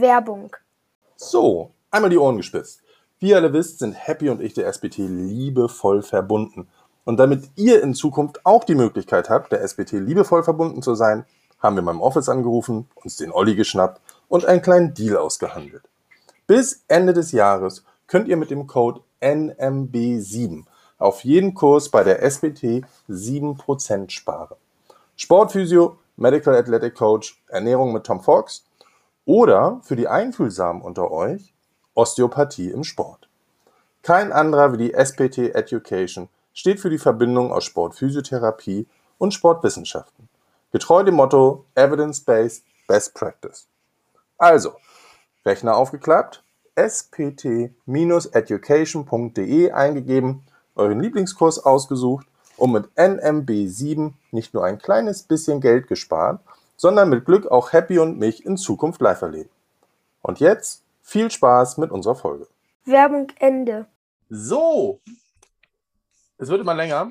Werbung. So, einmal die Ohren gespitzt. Wie ihr alle wisst, sind Happy und ich der SBT liebevoll verbunden. Und damit ihr in Zukunft auch die Möglichkeit habt, der SBT liebevoll verbunden zu sein, haben wir beim Office angerufen, uns den Olli geschnappt und einen kleinen Deal ausgehandelt. Bis Ende des Jahres könnt ihr mit dem Code NMB7 auf jeden Kurs bei der SBT 7% sparen. Sportphysio, Medical Athletic Coach, Ernährung mit Tom Fox oder für die Einfühlsamen unter euch Osteopathie im Sport. Kein anderer wie die SPT Education steht für die Verbindung aus Sportphysiotherapie und Sportwissenschaften. Getreu dem Motto Evidence-Based Best Practice. Also, Rechner aufgeklappt, spt-education.de eingegeben, euren Lieblingskurs ausgesucht und mit NMB7 nicht nur ein kleines bisschen Geld gespart, sondern mit Glück auch Happy und mich in Zukunft live erleben. Und jetzt viel Spaß mit unserer Folge. Werbung Ende. So, es wird immer länger.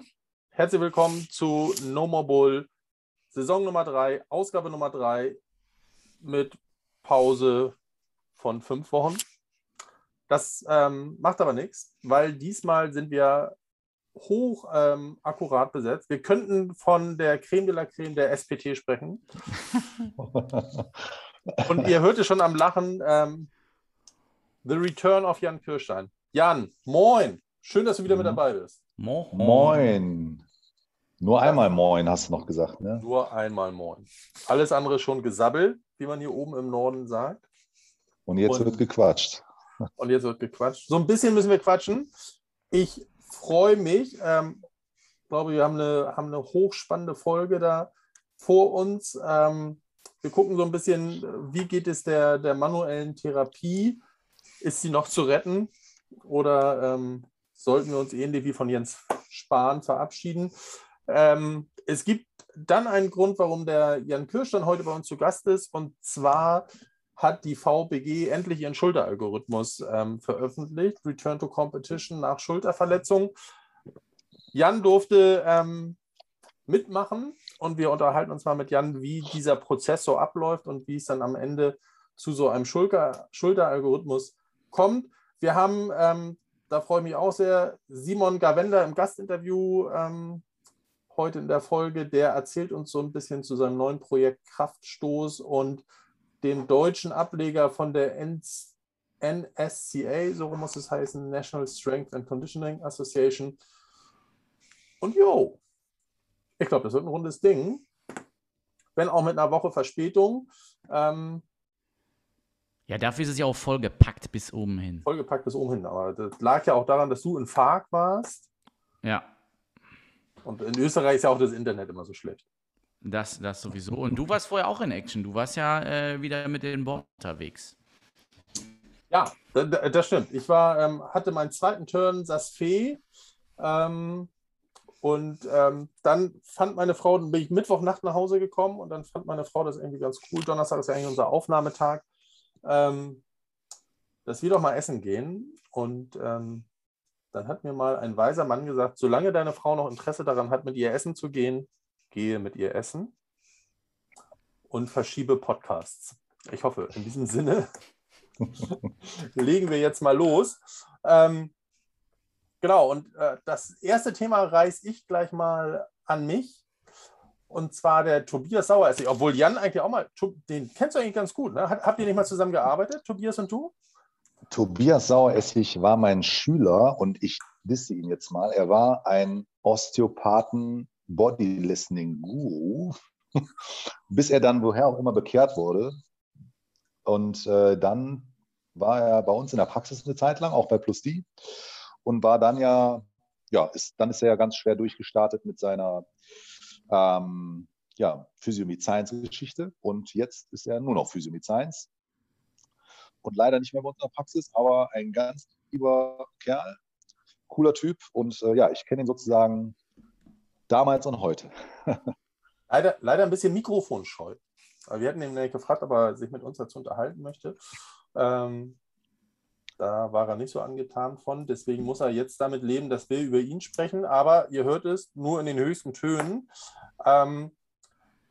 Herzlich willkommen zu No More Bull, Saison Nummer 3, Ausgabe Nummer 3 mit Pause von fünf Wochen. Das ähm, macht aber nichts, weil diesmal sind wir hoch ähm, akkurat besetzt. Wir könnten von der Creme de la Creme der SPT sprechen. Und ihr hört es schon am Lachen. Ähm, The Return of Jan Kirstein. Jan, moin. Schön, dass du wieder mit mhm. dabei bist. Moin. Moin. Nur einmal Moin, hast du noch gesagt, ne? Nur einmal Moin. Alles andere schon gesabbelt, wie man hier oben im Norden sagt. Und jetzt und, wird gequatscht. Und jetzt wird gequatscht. So ein bisschen müssen wir quatschen. Ich freue mich. Ähm, ich glaube, wir haben eine, haben eine hochspannende Folge da vor uns. Ähm, wir gucken so ein bisschen, wie geht es der, der manuellen Therapie? Ist sie noch zu retten? Oder ähm, sollten wir uns ähnlich wie von Jens Spahn verabschieden? Ähm, es gibt dann einen Grund, warum der Jan Kirsch dann heute bei uns zu Gast ist. Und zwar hat die VBG endlich ihren Schulteralgorithmus ähm, veröffentlicht. Return to Competition nach Schulterverletzung. Jan durfte ähm, mitmachen und wir unterhalten uns mal mit Jan, wie dieser Prozess so abläuft und wie es dann am Ende zu so einem Schulter Schulteralgorithmus kommt. Wir haben, ähm, da freue ich mich auch sehr, Simon Gavenda im Gastinterview ähm, heute in der Folge. Der erzählt uns so ein bisschen zu seinem neuen Projekt Kraftstoß und dem deutschen Ableger von der NSCA, so muss es heißen, National Strength and Conditioning Association. Und jo, ich glaube, das wird ein rundes Ding. Wenn auch mit einer Woche Verspätung. Ähm, ja, dafür ist es ja auch vollgepackt bis oben hin. Vollgepackt bis oben hin. Aber das lag ja auch daran, dass du in Fark warst. Ja. Und in Österreich ist ja auch das Internet immer so schlecht. Das, das sowieso. Und du warst vorher auch in Action. Du warst ja äh, wieder mit den Board unterwegs. Ja, das stimmt. Ich war, ähm, hatte meinen zweiten Turn, saß Fee. Ähm, und ähm, dann fand meine Frau, dann bin ich Mittwochnacht nach Hause gekommen und dann fand meine Frau das irgendwie ganz cool. Donnerstag ist ja eigentlich unser Aufnahmetag. Ähm, dass wir doch mal essen gehen. Und ähm, dann hat mir mal ein weiser Mann gesagt, solange deine Frau noch Interesse daran hat, mit ihr essen zu gehen, gehe mit ihr essen und verschiebe Podcasts. Ich hoffe, in diesem Sinne legen wir jetzt mal los. Ähm, genau, und äh, das erste Thema reiße ich gleich mal an mich. Und zwar der Tobias Saueressig, obwohl Jan eigentlich auch mal, den kennst du eigentlich ganz gut. Ne? Habt ihr nicht mal zusammen gearbeitet, Tobias und du? Tobias Saueressig war mein Schüler und ich wisse ihn jetzt mal. Er war ein Osteopathen Body Listening Guru, bis er dann woher auch immer bekehrt wurde. Und äh, dann war er bei uns in der Praxis eine Zeit lang, auch bei Plus D, und war dann ja, ja, ist, dann ist er ja ganz schwer durchgestartet mit seiner ähm, ja, Physiomid Science Geschichte. Und jetzt ist er nur noch Physiomid Science. Und leider nicht mehr bei uns in der Praxis, aber ein ganz lieber Kerl, cooler Typ. Und äh, ja, ich kenne ihn sozusagen Damals und heute. leider, leider ein bisschen mikrofonscheu. Wir hatten ihn nämlich gefragt, ob er sich mit uns dazu unterhalten möchte. Ähm, da war er nicht so angetan von. Deswegen muss er jetzt damit leben, dass wir über ihn sprechen. Aber ihr hört es nur in den höchsten Tönen. Ähm,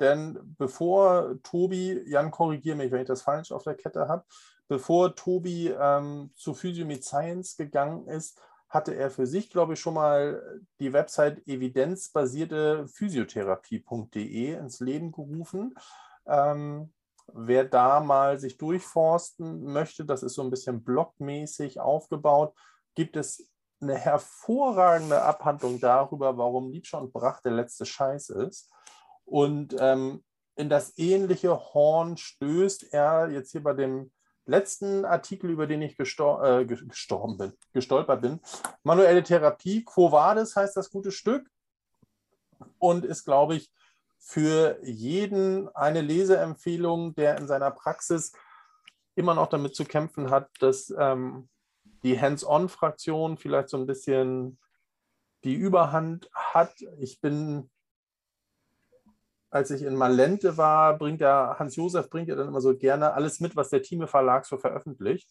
denn bevor Tobi, Jan, korrigiere mich, wenn ich das falsch auf der Kette habe, bevor Tobi ähm, zu Physiomed Science gegangen ist, hatte er für sich, glaube ich, schon mal die Website evidenzbasierte Physiotherapie.de ins Leben gerufen. Ähm, wer da mal sich durchforsten möchte, das ist so ein bisschen blockmäßig aufgebaut, gibt es eine hervorragende Abhandlung darüber, warum Nietzsche und Brach der letzte Scheiß ist. Und ähm, in das ähnliche Horn stößt er jetzt hier bei dem letzten Artikel, über den ich gestor äh, gestorben bin, gestolpert bin. Manuelle Therapie, Quo Vadis heißt das gute Stück und ist, glaube ich, für jeden eine Leseempfehlung, der in seiner Praxis immer noch damit zu kämpfen hat, dass ähm, die Hands-on-Fraktion vielleicht so ein bisschen die Überhand hat. Ich bin als ich in Malente war, bringt der Hans-Josef bringt ja dann immer so gerne alles mit, was der Thieme Verlag so veröffentlicht.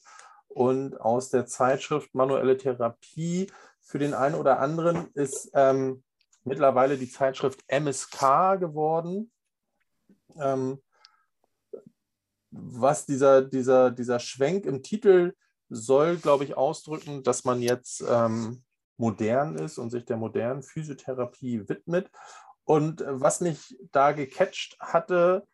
Und aus der Zeitschrift Manuelle Therapie für den einen oder anderen ist ähm, mittlerweile die Zeitschrift MSK geworden. Ähm, was dieser, dieser, dieser Schwenk im Titel soll, glaube ich, ausdrücken, dass man jetzt ähm, modern ist und sich der modernen Physiotherapie widmet. Und äh, was mich da gecatcht hatte,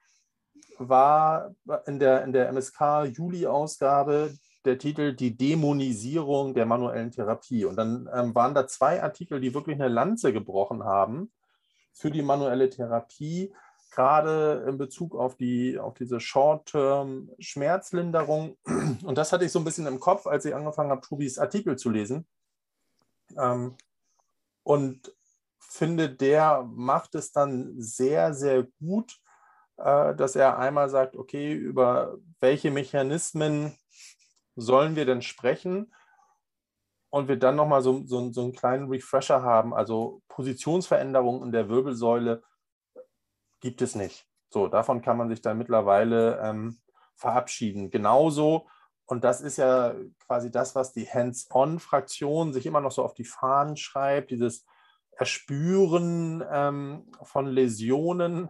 war in der, in der MSK-Juli-Ausgabe der Titel Die Dämonisierung der manuellen Therapie. Und dann ähm, waren da zwei Artikel, die wirklich eine Lanze gebrochen haben für die manuelle Therapie, gerade in Bezug auf, die, auf diese Short-Term-Schmerzlinderung. Und das hatte ich so ein bisschen im Kopf, als ich angefangen habe, Tobis Artikel zu lesen. Ähm, und finde, der macht es dann sehr, sehr gut, äh, dass er einmal sagt, okay, über welche Mechanismen sollen wir denn sprechen? Und wir dann nochmal so, so, so einen kleinen Refresher haben. Also Positionsveränderungen in der Wirbelsäule gibt es nicht. So, davon kann man sich dann mittlerweile ähm, verabschieden. Genauso, und das ist ja quasi das, was die Hands-on-Fraktion sich immer noch so auf die Fahnen schreibt, dieses Erspüren ähm, von Läsionen.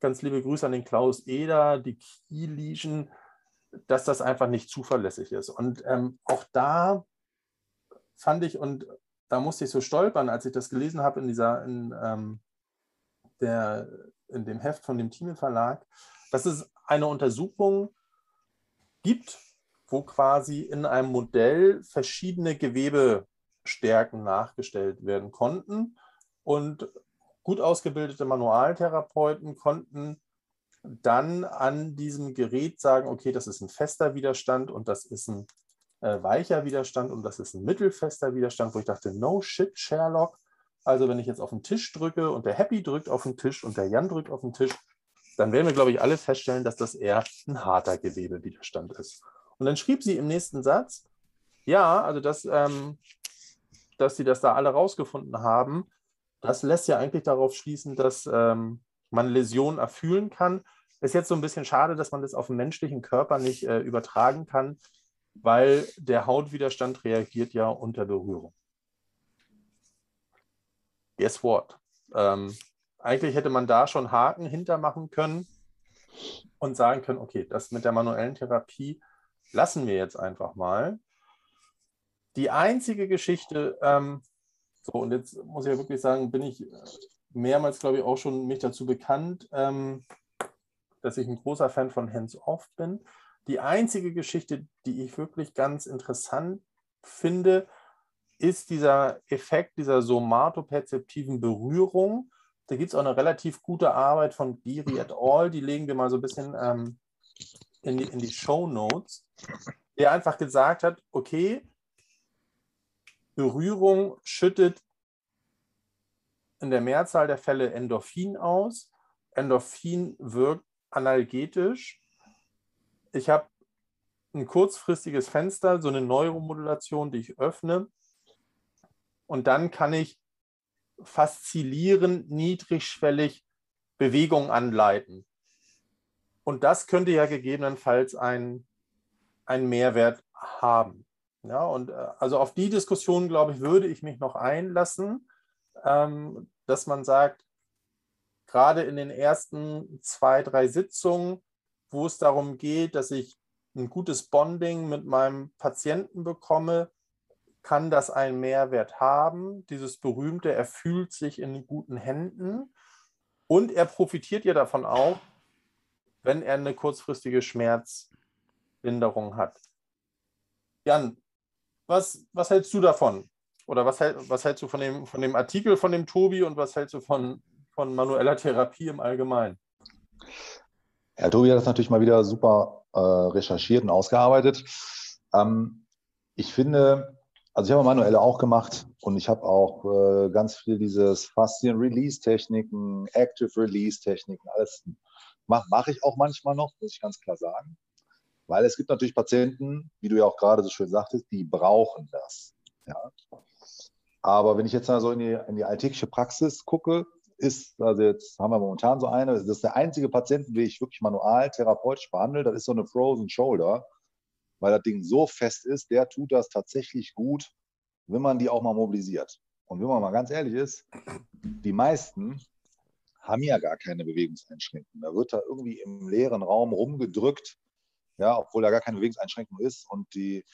Ganz liebe Grüße an den Klaus Eder, die Key-Lesion, dass das einfach nicht zuverlässig ist. Und ähm, auch da fand ich, und da musste ich so stolpern, als ich das gelesen habe in dieser, in, ähm, der, in dem Heft von dem Thieme Verlag, dass es eine Untersuchung gibt, wo quasi in einem Modell verschiedene Gewebe Stärken nachgestellt werden konnten. Und gut ausgebildete Manualtherapeuten konnten dann an diesem Gerät sagen, okay, das ist ein fester Widerstand und das ist ein äh, weicher Widerstand und das ist ein mittelfester Widerstand, wo ich dachte, no shit, Sherlock. Also wenn ich jetzt auf den Tisch drücke und der Happy drückt auf den Tisch und der Jan drückt auf den Tisch, dann werden wir, glaube ich, alle feststellen, dass das eher ein harter Gewebewiderstand ist. Und dann schrieb sie im nächsten Satz, ja, also das ähm, dass sie das da alle rausgefunden haben, das lässt ja eigentlich darauf schließen, dass ähm, man Läsionen erfühlen kann. Ist jetzt so ein bisschen schade, dass man das auf den menschlichen Körper nicht äh, übertragen kann, weil der Hautwiderstand reagiert ja unter Berührung. Guess what? Ähm, eigentlich hätte man da schon Haken hintermachen können und sagen können, okay, das mit der manuellen Therapie lassen wir jetzt einfach mal. Die einzige Geschichte, ähm, so und jetzt muss ich ja wirklich sagen, bin ich mehrmals, glaube ich, auch schon mich dazu bekannt, ähm, dass ich ein großer Fan von Hands-Off bin. Die einzige Geschichte, die ich wirklich ganz interessant finde, ist dieser Effekt dieser somatoperzeptiven Berührung. Da gibt es auch eine relativ gute Arbeit von Giri et al., die legen wir mal so ein bisschen ähm, in, die, in die Show Notes, der einfach gesagt hat, okay, Berührung schüttet in der Mehrzahl der Fälle Endorphin aus. Endorphin wirkt analgetisch. Ich habe ein kurzfristiges Fenster, so eine Neuromodulation, die ich öffne. Und dann kann ich faszilierend, niedrigschwellig Bewegung anleiten. Und das könnte ja gegebenenfalls einen Mehrwert haben. Ja, und äh, also auf die Diskussion, glaube ich, würde ich mich noch einlassen, ähm, dass man sagt, gerade in den ersten zwei, drei Sitzungen, wo es darum geht, dass ich ein gutes Bonding mit meinem Patienten bekomme, kann das einen Mehrwert haben. Dieses berühmte, er fühlt sich in guten Händen und er profitiert ja davon auch, wenn er eine kurzfristige Schmerzlinderung hat. Jan, was, was hältst du davon? Oder was, was hältst du von dem, von dem Artikel von dem Tobi und was hältst du von, von manueller Therapie im Allgemeinen? Ja, Tobi hat das natürlich mal wieder super äh, recherchiert und ausgearbeitet. Ähm, ich finde, also ich habe manuelle auch gemacht und ich habe auch äh, ganz viel dieses Faszien-Release-Techniken, Active-Release-Techniken, alles mache mach ich auch manchmal noch, muss ich ganz klar sagen. Weil es gibt natürlich Patienten, wie du ja auch gerade so schön sagtest, die brauchen das. Ja. Aber wenn ich jetzt mal so in die, in die alltägliche Praxis gucke, ist, also jetzt haben wir momentan so eine, das ist der einzige Patienten, den ich wirklich manual therapeutisch behandle, das ist so eine Frozen Shoulder, weil das Ding so fest ist, der tut das tatsächlich gut, wenn man die auch mal mobilisiert. Und wenn man mal ganz ehrlich ist, die meisten haben ja gar keine Bewegungseinschränkungen. Da wird da irgendwie im leeren Raum rumgedrückt, ja, obwohl da gar keine Bewegungseinschränkung ist und die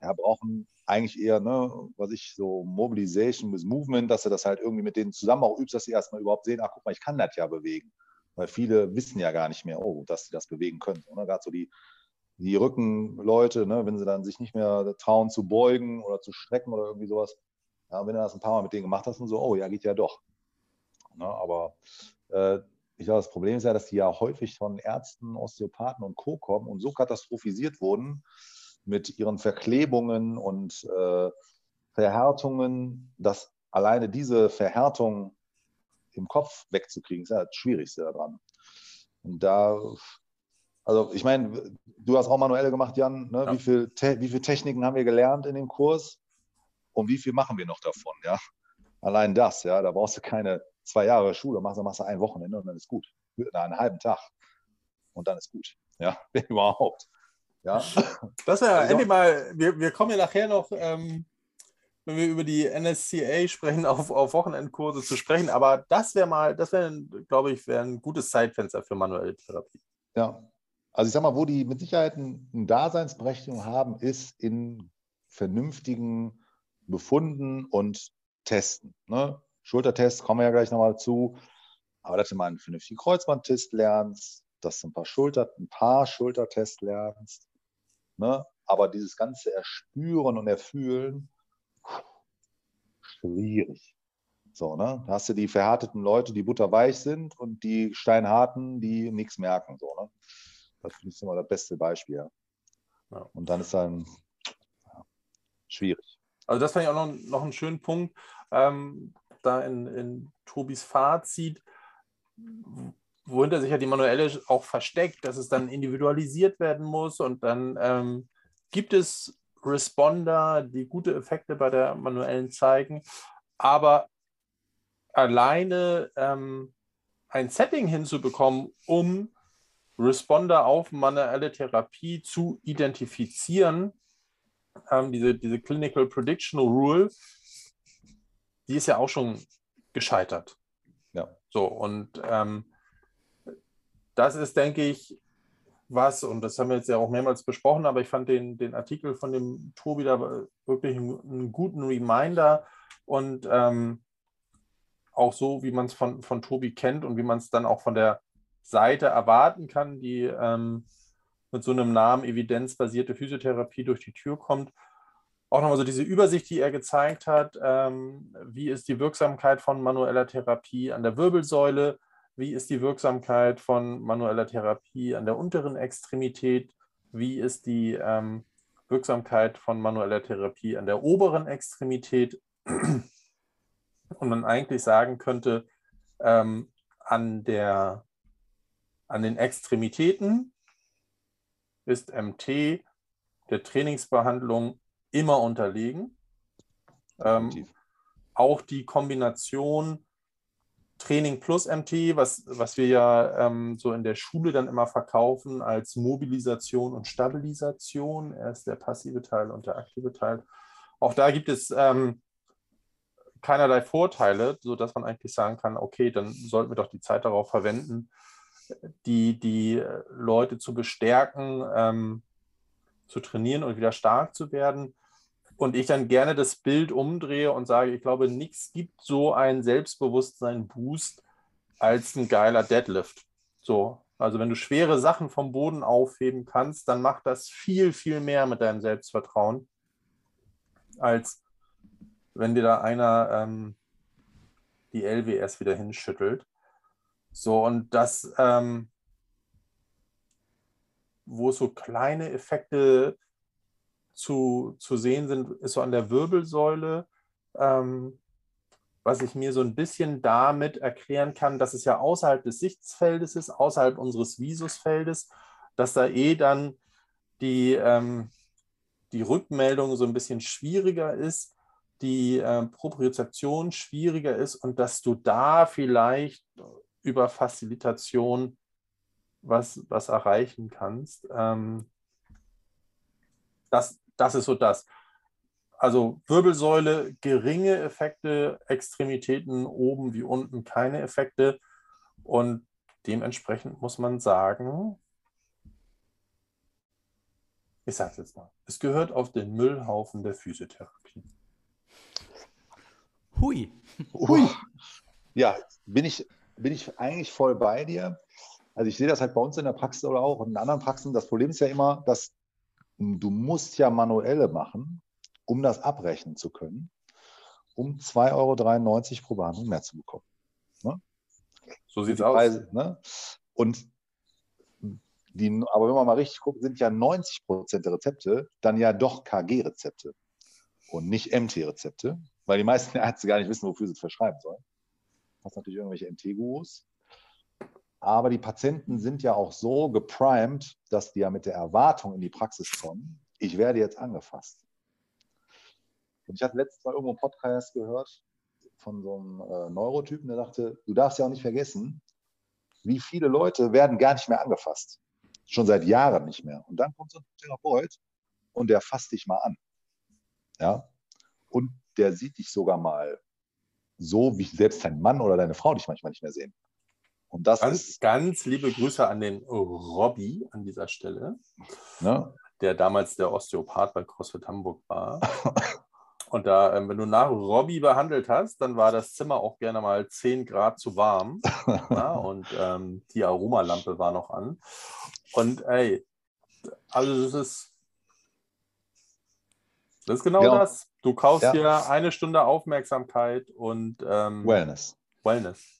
ja, brauchen eigentlich eher, ne, was ich so Mobilization with Movement, dass du das halt irgendwie mit denen zusammen auch übst, dass sie erstmal überhaupt sehen, ach guck mal, ich kann das ja bewegen. Weil viele wissen ja gar nicht mehr, oh, dass sie das bewegen können. Ne? Gerade so die, die Rückenleute, ne, wenn sie dann sich nicht mehr trauen zu beugen oder zu strecken oder irgendwie sowas. Ja, wenn du das ein paar Mal mit denen gemacht hast und so, oh ja, geht ja doch. Ne, aber äh, ich glaube, das Problem ist ja, dass die ja häufig von Ärzten, Osteopathen und Co. kommen und so katastrophisiert wurden, mit ihren Verklebungen und äh, Verhärtungen, dass alleine diese Verhärtung im Kopf wegzukriegen, ist ja das Schwierigste daran. Und da, also ich meine, du hast auch manuelle gemacht, Jan. Ne? Ja. Wie, viel wie viele Techniken haben wir gelernt in dem Kurs? Und wie viel machen wir noch davon? Ja? Allein das, ja, da brauchst du keine zwei Jahre Schule, machst, machst du ein Wochenende und dann ist gut. Na, einen halben Tag. Und dann ist gut. Ja, wenn überhaupt. Ja. Das ist ja also, endlich mal, wir, wir kommen ja nachher noch, ähm, wenn wir über die NSCA sprechen, auf, auf Wochenendkurse zu sprechen. Aber das wäre mal, das wäre, glaube ich, wäre ein gutes Zeitfenster für manuelle Therapie. Ja. Also ich sag mal, wo die mit Sicherheit eine Daseinsberechtigung haben, ist in vernünftigen Befunden und Testen. Ne? Schultertest kommen wir ja gleich nochmal zu. Aber dass du mal einen vernünftigen Kreuzbandtest lernst, dass du ein paar, Schulter, ein paar Schultertests lernst, Ne? Aber dieses ganze Erspüren und Erfühlen, schwierig. So, ne? Da hast du die verhärteten Leute, die butterweich sind und die steinharten, die nichts merken. So, ne? Das finde ich immer das beste Beispiel. Ja. Und dann ist dann ja, schwierig. Also das fand ich auch noch, noch einen schönen Punkt. Ähm, da in, in Tobis Fazit, wohinter sich ja die manuelle auch versteckt, dass es dann individualisiert werden muss und dann ähm, gibt es Responder, die gute Effekte bei der manuellen zeigen, aber alleine ähm, ein Setting hinzubekommen, um Responder auf manuelle Therapie zu identifizieren, ähm, diese, diese Clinical Prediction Rule, die ist ja auch schon gescheitert. Ja. So, und ähm, das ist, denke ich, was, und das haben wir jetzt ja auch mehrmals besprochen, aber ich fand den, den Artikel von dem Tobi da wirklich einen, einen guten Reminder und ähm, auch so, wie man es von, von Tobi kennt und wie man es dann auch von der Seite erwarten kann, die ähm, mit so einem Namen evidenzbasierte Physiotherapie durch die Tür kommt. Auch nochmal so diese Übersicht, die er gezeigt hat, ähm, wie ist die Wirksamkeit von manueller Therapie an der Wirbelsäule, wie ist die Wirksamkeit von manueller Therapie an der unteren Extremität? Wie ist die ähm, Wirksamkeit von manueller Therapie an der oberen Extremität? Und man eigentlich sagen könnte, ähm, an, der, an den Extremitäten ist MT der Trainingsbehandlung immer unterlegen. Ähm, auch die Kombination Training plus MT, was, was wir ja ähm, so in der Schule dann immer verkaufen als Mobilisation und Stabilisation. Erst der passive Teil und der aktive Teil. Auch da gibt es ähm, keinerlei Vorteile, sodass man eigentlich sagen kann, okay, dann sollten wir doch die Zeit darauf verwenden, die, die Leute zu bestärken, ähm, zu trainieren und wieder stark zu werden. Und ich dann gerne das Bild umdrehe und sage, ich glaube, nichts gibt so einen Selbstbewusstsein-Boost als ein geiler Deadlift. So, also wenn du schwere Sachen vom Boden aufheben kannst, dann macht das viel, viel mehr mit deinem Selbstvertrauen, als wenn dir da einer ähm, die LWS wieder hinschüttelt. So, und das, ähm, wo so kleine Effekte zu, zu sehen sind, ist so an der Wirbelsäule. Ähm, was ich mir so ein bisschen damit erklären kann, dass es ja außerhalb des Sichtfeldes ist, außerhalb unseres Visusfeldes, dass da eh dann die, ähm, die Rückmeldung so ein bisschen schwieriger ist, die äh, Propriozeption schwieriger ist und dass du da vielleicht über Facilitation was, was erreichen kannst. Ähm, das, das ist so das also Wirbelsäule, geringe Effekte, Extremitäten oben wie unten keine Effekte. Und dementsprechend muss man sagen, ich sage es jetzt mal, es gehört auf den Müllhaufen der Physiotherapie. Hui. Hui. Ja, bin ich, bin ich eigentlich voll bei dir. Also ich sehe das halt bei uns in der Praxis oder auch in anderen Praxen. Das Problem ist ja immer, dass du musst ja manuelle machen um das abrechnen zu können, um 2,93 Euro pro Behandlung mehr zu bekommen. Ne? So sieht es aus. Ne? Und die, aber wenn man mal richtig guckt, sind ja 90 Prozent der Rezepte dann ja doch KG-Rezepte und nicht MT-Rezepte, weil die meisten Ärzte gar nicht wissen, wofür sie es verschreiben sollen. Das natürlich irgendwelche MT-Gurus. Aber die Patienten sind ja auch so geprimed, dass die ja mit der Erwartung in die Praxis kommen, ich werde jetzt angefasst. Und ich hatte letztes Mal irgendwo einen Podcast gehört von so einem äh, Neurotypen, der sagte, du darfst ja auch nicht vergessen, wie viele Leute werden gar nicht mehr angefasst. Schon seit Jahren nicht mehr. Und dann kommt so ein Therapeut und der fasst dich mal an. Ja. Und der sieht dich sogar mal so, wie selbst dein Mann oder deine Frau dich manchmal nicht mehr sehen. Und das ganz, ist, ganz liebe Grüße an den Robby an dieser Stelle, ne? der damals der Osteopath bei CrossFit Hamburg war. Und da, ähm, wenn du nach Robby behandelt hast, dann war das Zimmer auch gerne mal 10 Grad zu warm. ja, und ähm, die Aromalampe war noch an. Und ey, also das ist, das ist genau ja. das. Du kaufst ja. dir eine Stunde Aufmerksamkeit und ähm, Wellness. Wellness.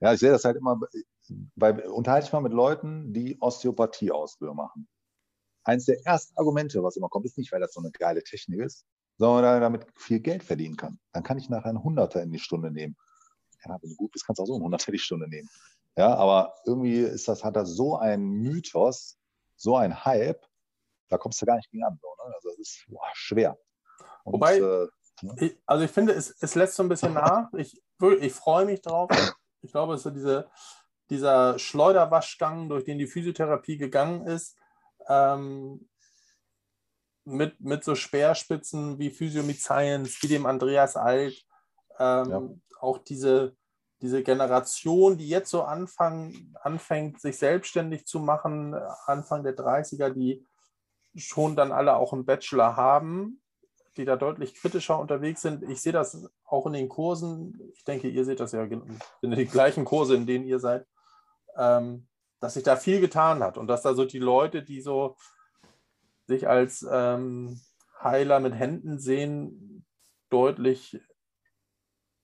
Ja, ich sehe das halt immer, bei, unterhalte ich mal mit Leuten, die Osteopathie-Ausbildung machen. Eins der ersten Argumente, was immer kommt, ist nicht, weil das so eine geile Technik ist, sondern damit viel Geld verdienen kann. Dann kann ich nachher einen Hunderter in die Stunde nehmen. Ja, wenn du gut bist, kannst du auch so einen Hunderter in die Stunde nehmen. Ja, aber irgendwie ist das, hat das so ein Mythos, so ein Hype, da kommst du gar nicht gegen an. Ne? Also das ist boah, schwer. Und, Wobei, äh, ne? ich, also ich finde, es, es lässt so ein bisschen nach. Ich, ich freue mich drauf. Ich glaube, es ist so diese, dieser Schleuderwaschgang, durch den die Physiotherapie gegangen ist, ähm, mit, mit so Speerspitzen wie Physio Science, wie dem Andreas Alt, ähm, ja. auch diese, diese Generation, die jetzt so anfangen, anfängt, sich selbstständig zu machen, Anfang der 30er, die schon dann alle auch einen Bachelor haben, die da deutlich kritischer unterwegs sind. Ich sehe das auch in den Kursen. Ich denke, ihr seht das ja in den gleichen Kurse, in denen ihr seid, ähm, dass sich da viel getan hat und dass da so die Leute, die so sich als ähm, Heiler mit Händen sehen, deutlich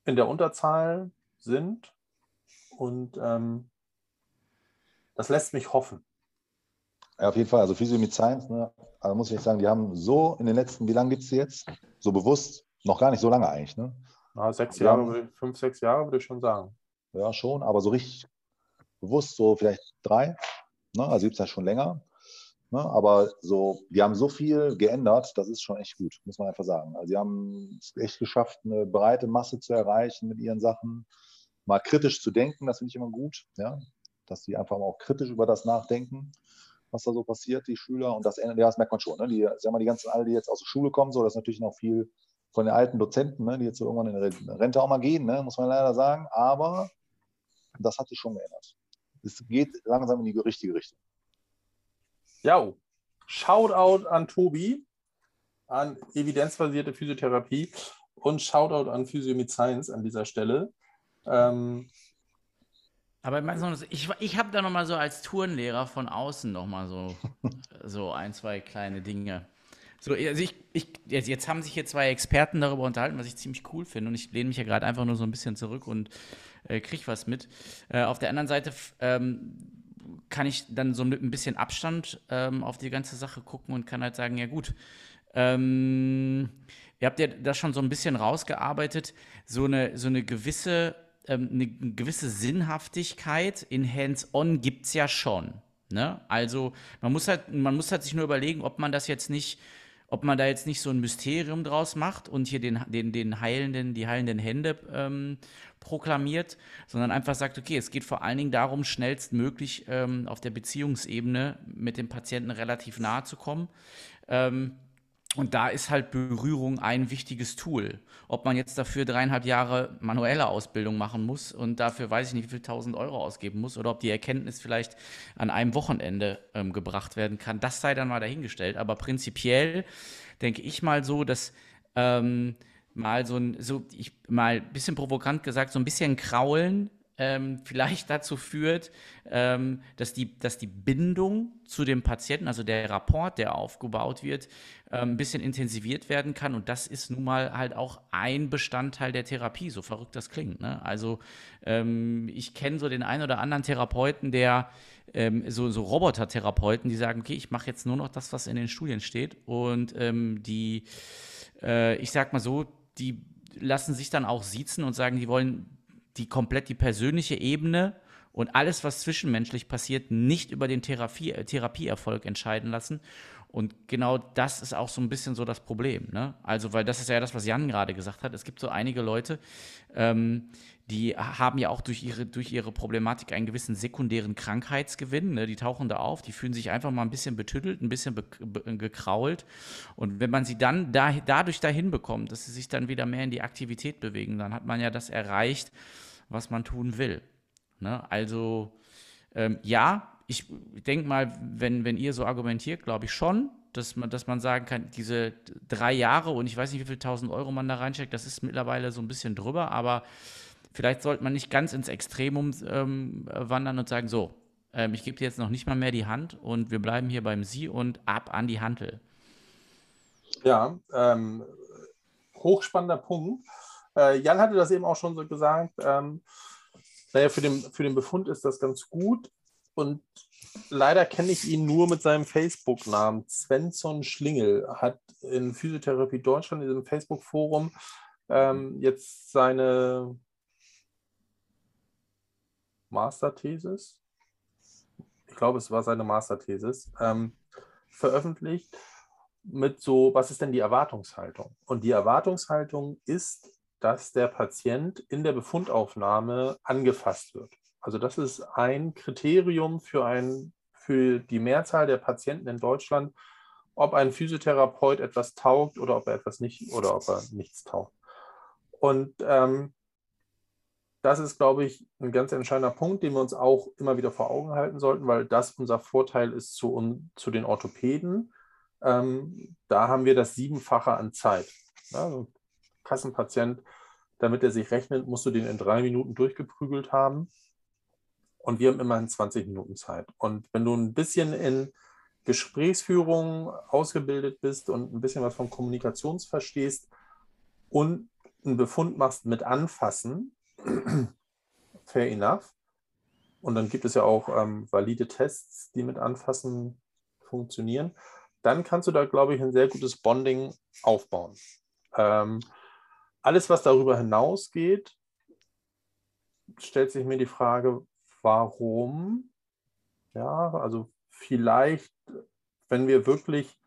in der Unterzahl sind. Und ähm, das lässt mich hoffen. Ja, auf jeden Fall. Also Physio mit Science, ne, also muss ich sagen, die haben so in den letzten, wie lange gibt es sie jetzt? So bewusst, noch gar nicht so lange eigentlich. Ne? Na, sechs Jahre, haben, fünf, sechs Jahre würde ich schon sagen. Ja, schon, aber so richtig bewusst, so vielleicht drei. Ne? Also gibt es ja schon länger. Ne? Aber so, die haben so viel geändert, das ist schon echt gut, muss man einfach sagen. Also sie haben es echt geschafft, eine breite Masse zu erreichen mit ihren Sachen, mal kritisch zu denken, das finde ich immer gut, ja? dass sie einfach mal auch kritisch über das nachdenken, was da so passiert, die Schüler. Und das, ja, das merkt man schon. Ne? Die, sagen wir, die ganzen alle, die jetzt aus der Schule kommen, so, das ist natürlich noch viel von den alten Dozenten, ne, die jetzt so irgendwann in Rente auch mal gehen, ne, muss man leider sagen. Aber das hat sich schon geändert. Es geht langsam in die richtige Richtung. Ja, Shoutout an Tobi, an evidenzbasierte Physiotherapie und Shoutout an Physio Science an dieser Stelle. Ähm, aber ich, ich habe da nochmal so als Tourenlehrer von außen nochmal so, so ein, zwei kleine Dinge. So, also ich, ich, jetzt, jetzt haben sich hier zwei Experten darüber unterhalten, was ich ziemlich cool finde. Und ich lehne mich ja gerade einfach nur so ein bisschen zurück und äh, kriege was mit. Äh, auf der anderen Seite ähm, kann ich dann so mit ein bisschen Abstand ähm, auf die ganze Sache gucken und kann halt sagen, ja gut, ähm, ihr habt ja das schon so ein bisschen rausgearbeitet, so eine, so eine gewisse ähm, eine gewisse Sinnhaftigkeit in Hands-on gibt es ja schon. Ne? Also man muss halt, man muss halt sich nur überlegen, ob man das jetzt nicht, ob man da jetzt nicht so ein Mysterium draus macht und hier den, den, den heilenden, die heilenden Hände ähm, proklamiert, sondern einfach sagt, okay, es geht vor allen Dingen darum, schnellstmöglich ähm, auf der Beziehungsebene mit dem Patienten relativ nahe zu kommen. Ähm, und da ist halt Berührung ein wichtiges Tool. Ob man jetzt dafür dreieinhalb Jahre manuelle Ausbildung machen muss und dafür weiß ich nicht, wie viel tausend Euro ausgeben muss oder ob die Erkenntnis vielleicht an einem Wochenende ähm, gebracht werden kann, das sei dann mal dahingestellt. Aber prinzipiell denke ich mal so, dass ähm, mal so ein, so ich mal ein bisschen provokant gesagt, so ein bisschen Kraulen ähm, vielleicht dazu führt, ähm, dass, die, dass die Bindung zu dem Patienten, also der Rapport, der aufgebaut wird, ähm, ein bisschen intensiviert werden kann. Und das ist nun mal halt auch ein Bestandteil der Therapie, so verrückt das klingt. Ne? Also ähm, ich kenne so den einen oder anderen Therapeuten, der ähm, so, so Roboter-Therapeuten, die sagen, okay, ich mache jetzt nur noch das, was in den Studien steht. Und ähm, die, äh, ich sag mal so, die lassen sich dann auch siezen und sagen, die wollen die komplett die persönliche Ebene und alles, was zwischenmenschlich passiert, nicht über den Therapie, äh, Therapieerfolg entscheiden lassen. Und genau das ist auch so ein bisschen so das Problem. Ne? Also, weil das ist ja das, was Jan gerade gesagt hat. Es gibt so einige Leute, ähm, die haben ja auch durch ihre, durch ihre Problematik einen gewissen sekundären Krankheitsgewinn. Ne? Die tauchen da auf, die fühlen sich einfach mal ein bisschen betüttelt, ein bisschen gekrault. Und wenn man sie dann da, dadurch dahin bekommt, dass sie sich dann wieder mehr in die Aktivität bewegen, dann hat man ja das erreicht, was man tun will. Ne? Also ähm, ja, ich denke mal, wenn, wenn ihr so argumentiert, glaube ich schon, dass man, dass man sagen kann, diese drei Jahre und ich weiß nicht, wie viel tausend Euro man da reinsteckt, das ist mittlerweile so ein bisschen drüber, aber vielleicht sollte man nicht ganz ins Extremum ähm, wandern und sagen, so, ähm, ich gebe dir jetzt noch nicht mal mehr die Hand und wir bleiben hier beim Sie und ab an die Hantel. Ja, ähm, hochspannender Punkt. Äh, Jan hatte das eben auch schon so gesagt. Ähm, naja, für den, für den Befund ist das ganz gut. Und leider kenne ich ihn nur mit seinem Facebook-Namen. Svensson Schlingel hat in Physiotherapie Deutschland, in diesem Facebook-Forum, ähm, jetzt seine Masterthesis, ich glaube, es war seine Masterthesis, ähm, veröffentlicht mit so, was ist denn die Erwartungshaltung? Und die Erwartungshaltung ist, dass der Patient in der Befundaufnahme angefasst wird. Also das ist ein Kriterium für, ein, für die Mehrzahl der Patienten in Deutschland, ob ein Physiotherapeut etwas taugt oder ob er etwas nicht oder ob er nichts taugt. Und ähm, das ist, glaube ich, ein ganz entscheidender Punkt, den wir uns auch immer wieder vor Augen halten sollten, weil das unser Vorteil ist zu, zu den Orthopäden. Ähm, da haben wir das Siebenfache an Zeit. Ja, also Kassenpatient, damit er sich rechnet, musst du den in drei Minuten durchgeprügelt haben. Und wir haben immerhin 20 Minuten Zeit. Und wenn du ein bisschen in Gesprächsführung ausgebildet bist und ein bisschen was von Kommunikations verstehst und einen Befund machst mit Anfassen, fair enough. Und dann gibt es ja auch ähm, valide Tests, die mit Anfassen funktionieren. Dann kannst du da, glaube ich, ein sehr gutes Bonding aufbauen. Ähm, alles, was darüber hinausgeht, stellt sich mir die Frage, warum? Ja, also vielleicht, wenn wir wirklich,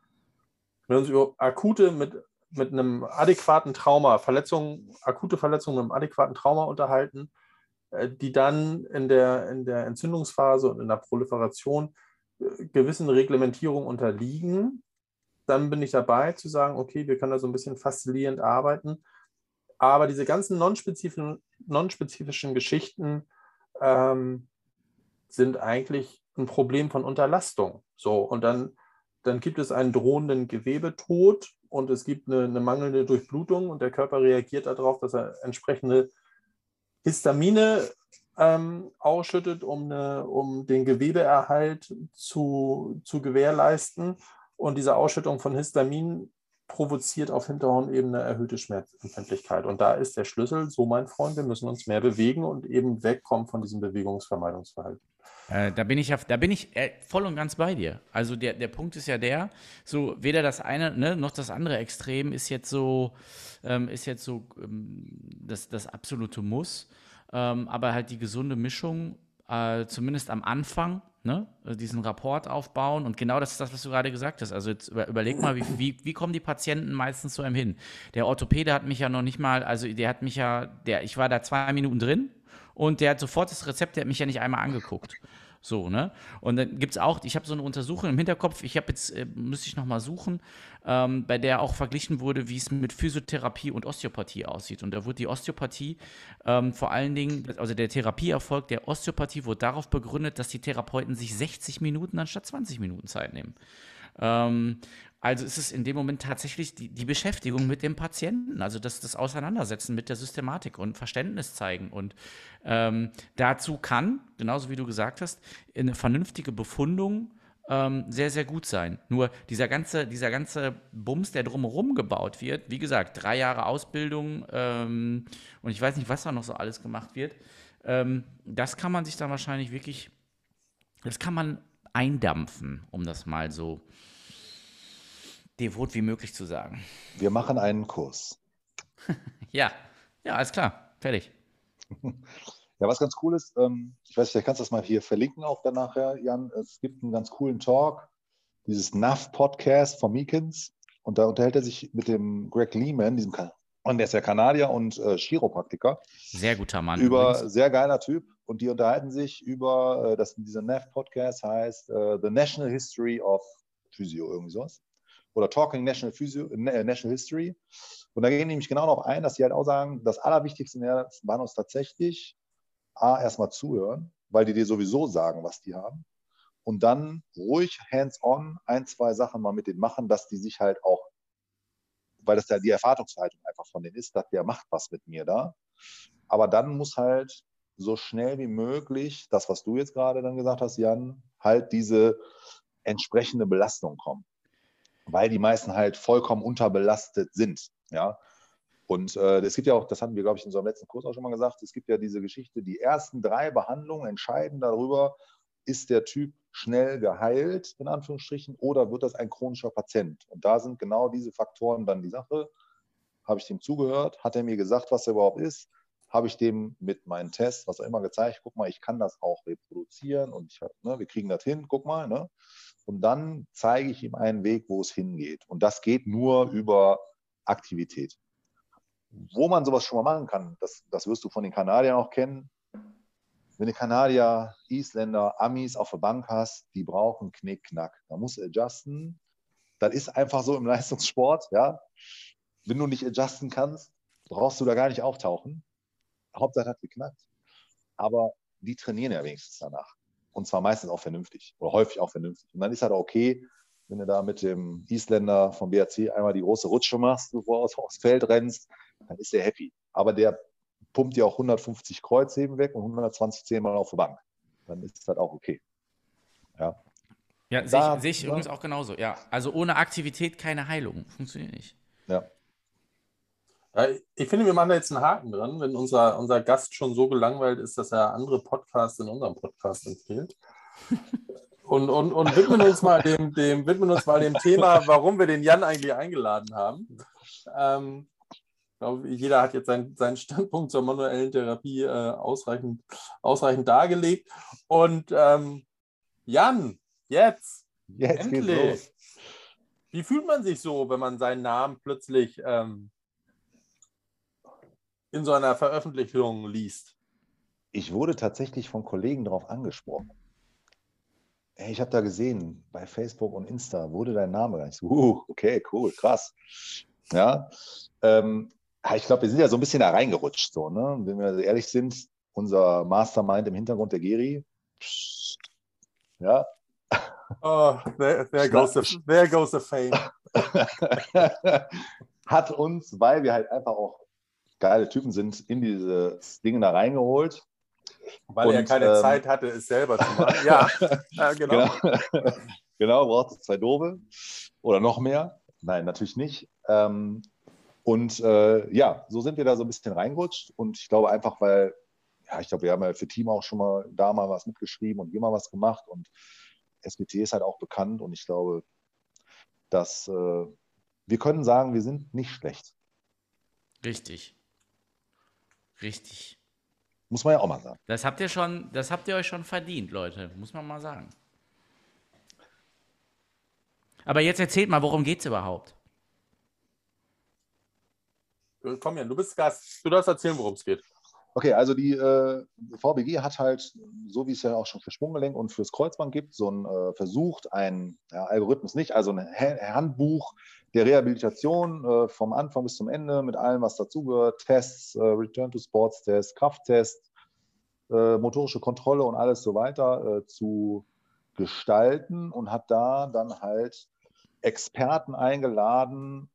wenn uns über akute mit mit einem adäquaten Trauma, Verletzungen, akute Verletzungen mit einem adäquaten Trauma unterhalten, äh, die dann in der, in der Entzündungsphase und in der Proliferation äh, gewissen Reglementierungen unterliegen, dann bin ich dabei zu sagen, okay, wir können da so ein bisschen faszinierend arbeiten. Aber diese ganzen non-spezifischen, non-spezifischen Geschichten ähm, sind eigentlich ein Problem von Unterlastung. So, und dann, dann gibt es einen drohenden Gewebetod und es gibt eine, eine mangelnde Durchblutung und der Körper reagiert darauf, dass er entsprechende Histamine ähm, ausschüttet, um, eine, um den Gewebeerhalt zu, zu gewährleisten. Und diese Ausschüttung von Histamin provoziert auf Hinterhornebene erhöhte Schmerzempfindlichkeit. Und da ist der Schlüssel, so mein Freund, wir müssen uns mehr bewegen und eben wegkommen von diesem Bewegungsvermeidungsverhalten. Äh, da bin ich, da bin ich äh, voll und ganz bei dir. Also der, der Punkt ist ja der, so weder das eine ne, noch das andere Extrem ist jetzt so, ähm, ist jetzt so ähm, das, das absolute Muss, ähm, aber halt die gesunde Mischung, äh, zumindest am Anfang, ne, diesen Rapport aufbauen. Und genau das ist das, was du gerade gesagt hast. Also jetzt über, überleg mal, wie, wie, wie, kommen die Patienten meistens zu einem hin? Der Orthopäde hat mich ja noch nicht mal, also der hat mich ja, der, ich war da zwei Minuten drin und der hat sofort das Rezept, der hat mich ja nicht einmal angeguckt. So, ne? Und dann gibt es auch, ich habe so eine Untersuchung im Hinterkopf, ich habe jetzt, äh, müsste ich nochmal suchen, ähm, bei der auch verglichen wurde, wie es mit Physiotherapie und Osteopathie aussieht. Und da wurde die Osteopathie ähm, vor allen Dingen, also der Therapieerfolg der Osteopathie wurde darauf begründet, dass die Therapeuten sich 60 Minuten anstatt 20 Minuten Zeit nehmen. Ähm, also ist es in dem Moment tatsächlich die, die, Beschäftigung mit dem Patienten, also das, das Auseinandersetzen mit der Systematik und Verständnis zeigen. Und ähm, dazu kann, genauso wie du gesagt hast, eine vernünftige Befundung ähm, sehr, sehr gut sein. Nur dieser ganze, dieser ganze Bums, der drumherum gebaut wird, wie gesagt, drei Jahre Ausbildung ähm, und ich weiß nicht, was da noch so alles gemacht wird, ähm, das kann man sich dann wahrscheinlich wirklich, das kann man eindampfen, um das mal so devot wie möglich zu sagen. Wir machen einen Kurs. ja, ja, alles klar, fertig. Ja, was ganz cool ist, ähm, ich weiß, vielleicht kannst du das mal hier verlinken auch dann nachher, Jan. Es gibt einen ganz coolen Talk, dieses NAV-Podcast von Meekins. Und da unterhält er sich mit dem Greg Lehman, diesem und der ist ja Kanadier und äh, Chiropraktiker. Sehr guter Mann. Über übrigens. sehr geiler Typ. Und die unterhalten sich über, äh, das, dieser NAV-Podcast heißt uh, The National History of Physio, irgendwie sowas oder Talking National, Physio, äh, National History. Und da gehen nämlich genau darauf ein, dass sie halt auch sagen, das Allerwichtigste in der waren uns tatsächlich A, erstmal zuhören, weil die dir sowieso sagen, was die haben. Und dann ruhig hands-on ein, zwei Sachen mal mit denen machen, dass die sich halt auch, weil das ja die Erwartungshaltung einfach von denen ist, dass der macht was mit mir da. Aber dann muss halt so schnell wie möglich, das, was du jetzt gerade dann gesagt hast, Jan, halt diese entsprechende Belastung kommen weil die meisten halt vollkommen unterbelastet sind. Ja. Und äh, es gibt ja auch, das hatten wir, glaube ich, in unserem letzten Kurs auch schon mal gesagt, es gibt ja diese Geschichte, die ersten drei Behandlungen entscheiden darüber, ist der Typ schnell geheilt, in Anführungsstrichen, oder wird das ein chronischer Patient? Und da sind genau diese Faktoren dann die Sache. Habe ich dem zugehört? Hat er mir gesagt, was er überhaupt ist? Habe ich dem mit meinen Tests, was auch immer, gezeigt, guck mal, ich kann das auch reproduzieren und ich, ne, wir kriegen das hin, guck mal. Ne? und dann zeige ich ihm einen Weg, wo es hingeht. Und das geht nur über Aktivität. Wo man sowas schon mal machen kann, das, das wirst du von den Kanadiern auch kennen. Wenn du Kanadier, Isländer, Amis auf der Bank hast, die brauchen Knick-Knack. Da muss adjusten. Das ist einfach so im Leistungssport. Ja? Wenn du nicht adjusten kannst, brauchst du da gar nicht auftauchen. Hauptsache hat geknackt. Aber die trainieren ja wenigstens danach. Und zwar meistens auch vernünftig oder häufig auch vernünftig. Und dann ist halt okay, wenn du da mit dem Isländer vom BRC einmal die große Rutsche machst, bevor du aufs Feld rennst, dann ist der happy. Aber der pumpt dir auch 150 Kreuzheben weg und 120 zehnmal auf der Bank. Dann ist das halt auch okay. Ja. Ja, sehe ich, seh ich übrigens auch genauso. Ja, also ohne Aktivität keine Heilung. Funktioniert nicht. Ja. Ich finde, wir machen da jetzt einen Haken dran, wenn unser, unser Gast schon so gelangweilt ist, dass er andere Podcasts in unserem Podcast empfiehlt. Und, und, und widmen, uns mal dem, dem, widmen uns mal dem Thema, warum wir den Jan eigentlich eingeladen haben. Ähm, ich glaube, jeder hat jetzt seinen, seinen Standpunkt zur manuellen Therapie äh, ausreichend, ausreichend dargelegt. Und ähm, Jan, jetzt, jetzt endlich. Wie fühlt man sich so, wenn man seinen Namen plötzlich ähm, in so einer Veröffentlichung liest? Ich wurde tatsächlich von Kollegen darauf angesprochen. Hey, ich habe da gesehen, bei Facebook und Insta wurde dein Name. Ich so, uh, okay, cool, krass. Ja, ähm, ich glaube, wir sind ja so ein bisschen da reingerutscht. So, ne? Wenn wir ehrlich sind, unser Mastermind im Hintergrund, der Geri, ja. Oh, there, there, goes the, there goes the fame. Hat uns, weil wir halt einfach auch geile Typen sind, in diese Dinge da reingeholt. Weil und, er keine ähm, Zeit hatte, es selber zu machen. Ja, ja genau. genau. genau, braucht es zwei Dove oder noch mehr. Nein, natürlich nicht. Ähm, und äh, ja, so sind wir da so ein bisschen reingerutscht. Und ich glaube einfach, weil, ja, ich glaube, wir haben ja für Team auch schon mal da mal was mitgeschrieben und hier mal was gemacht. Und SBT ist halt auch bekannt. Und ich glaube, dass äh, wir können sagen, wir sind nicht schlecht. Richtig. Richtig. Muss man ja auch mal sagen. Das habt ihr schon, das habt ihr euch schon verdient, Leute, muss man mal sagen. Aber jetzt erzählt mal, worum geht es überhaupt? Komm ja, du bist Gast. Du darfst erzählen, worum es geht. Okay, also die äh, VBG hat halt, so wie es ja auch schon für Sprunggelenk und fürs Kreuzband gibt, so ein äh, versucht, ein ja, Algorithmus nicht, also ein Handbuch der Rehabilitation äh, vom Anfang bis zum Ende mit allem, was dazugehört, Tests, äh, Return to Sports Test, Krafttest, äh, motorische Kontrolle und alles so weiter äh, zu gestalten und hat da dann halt Experten eingeladen,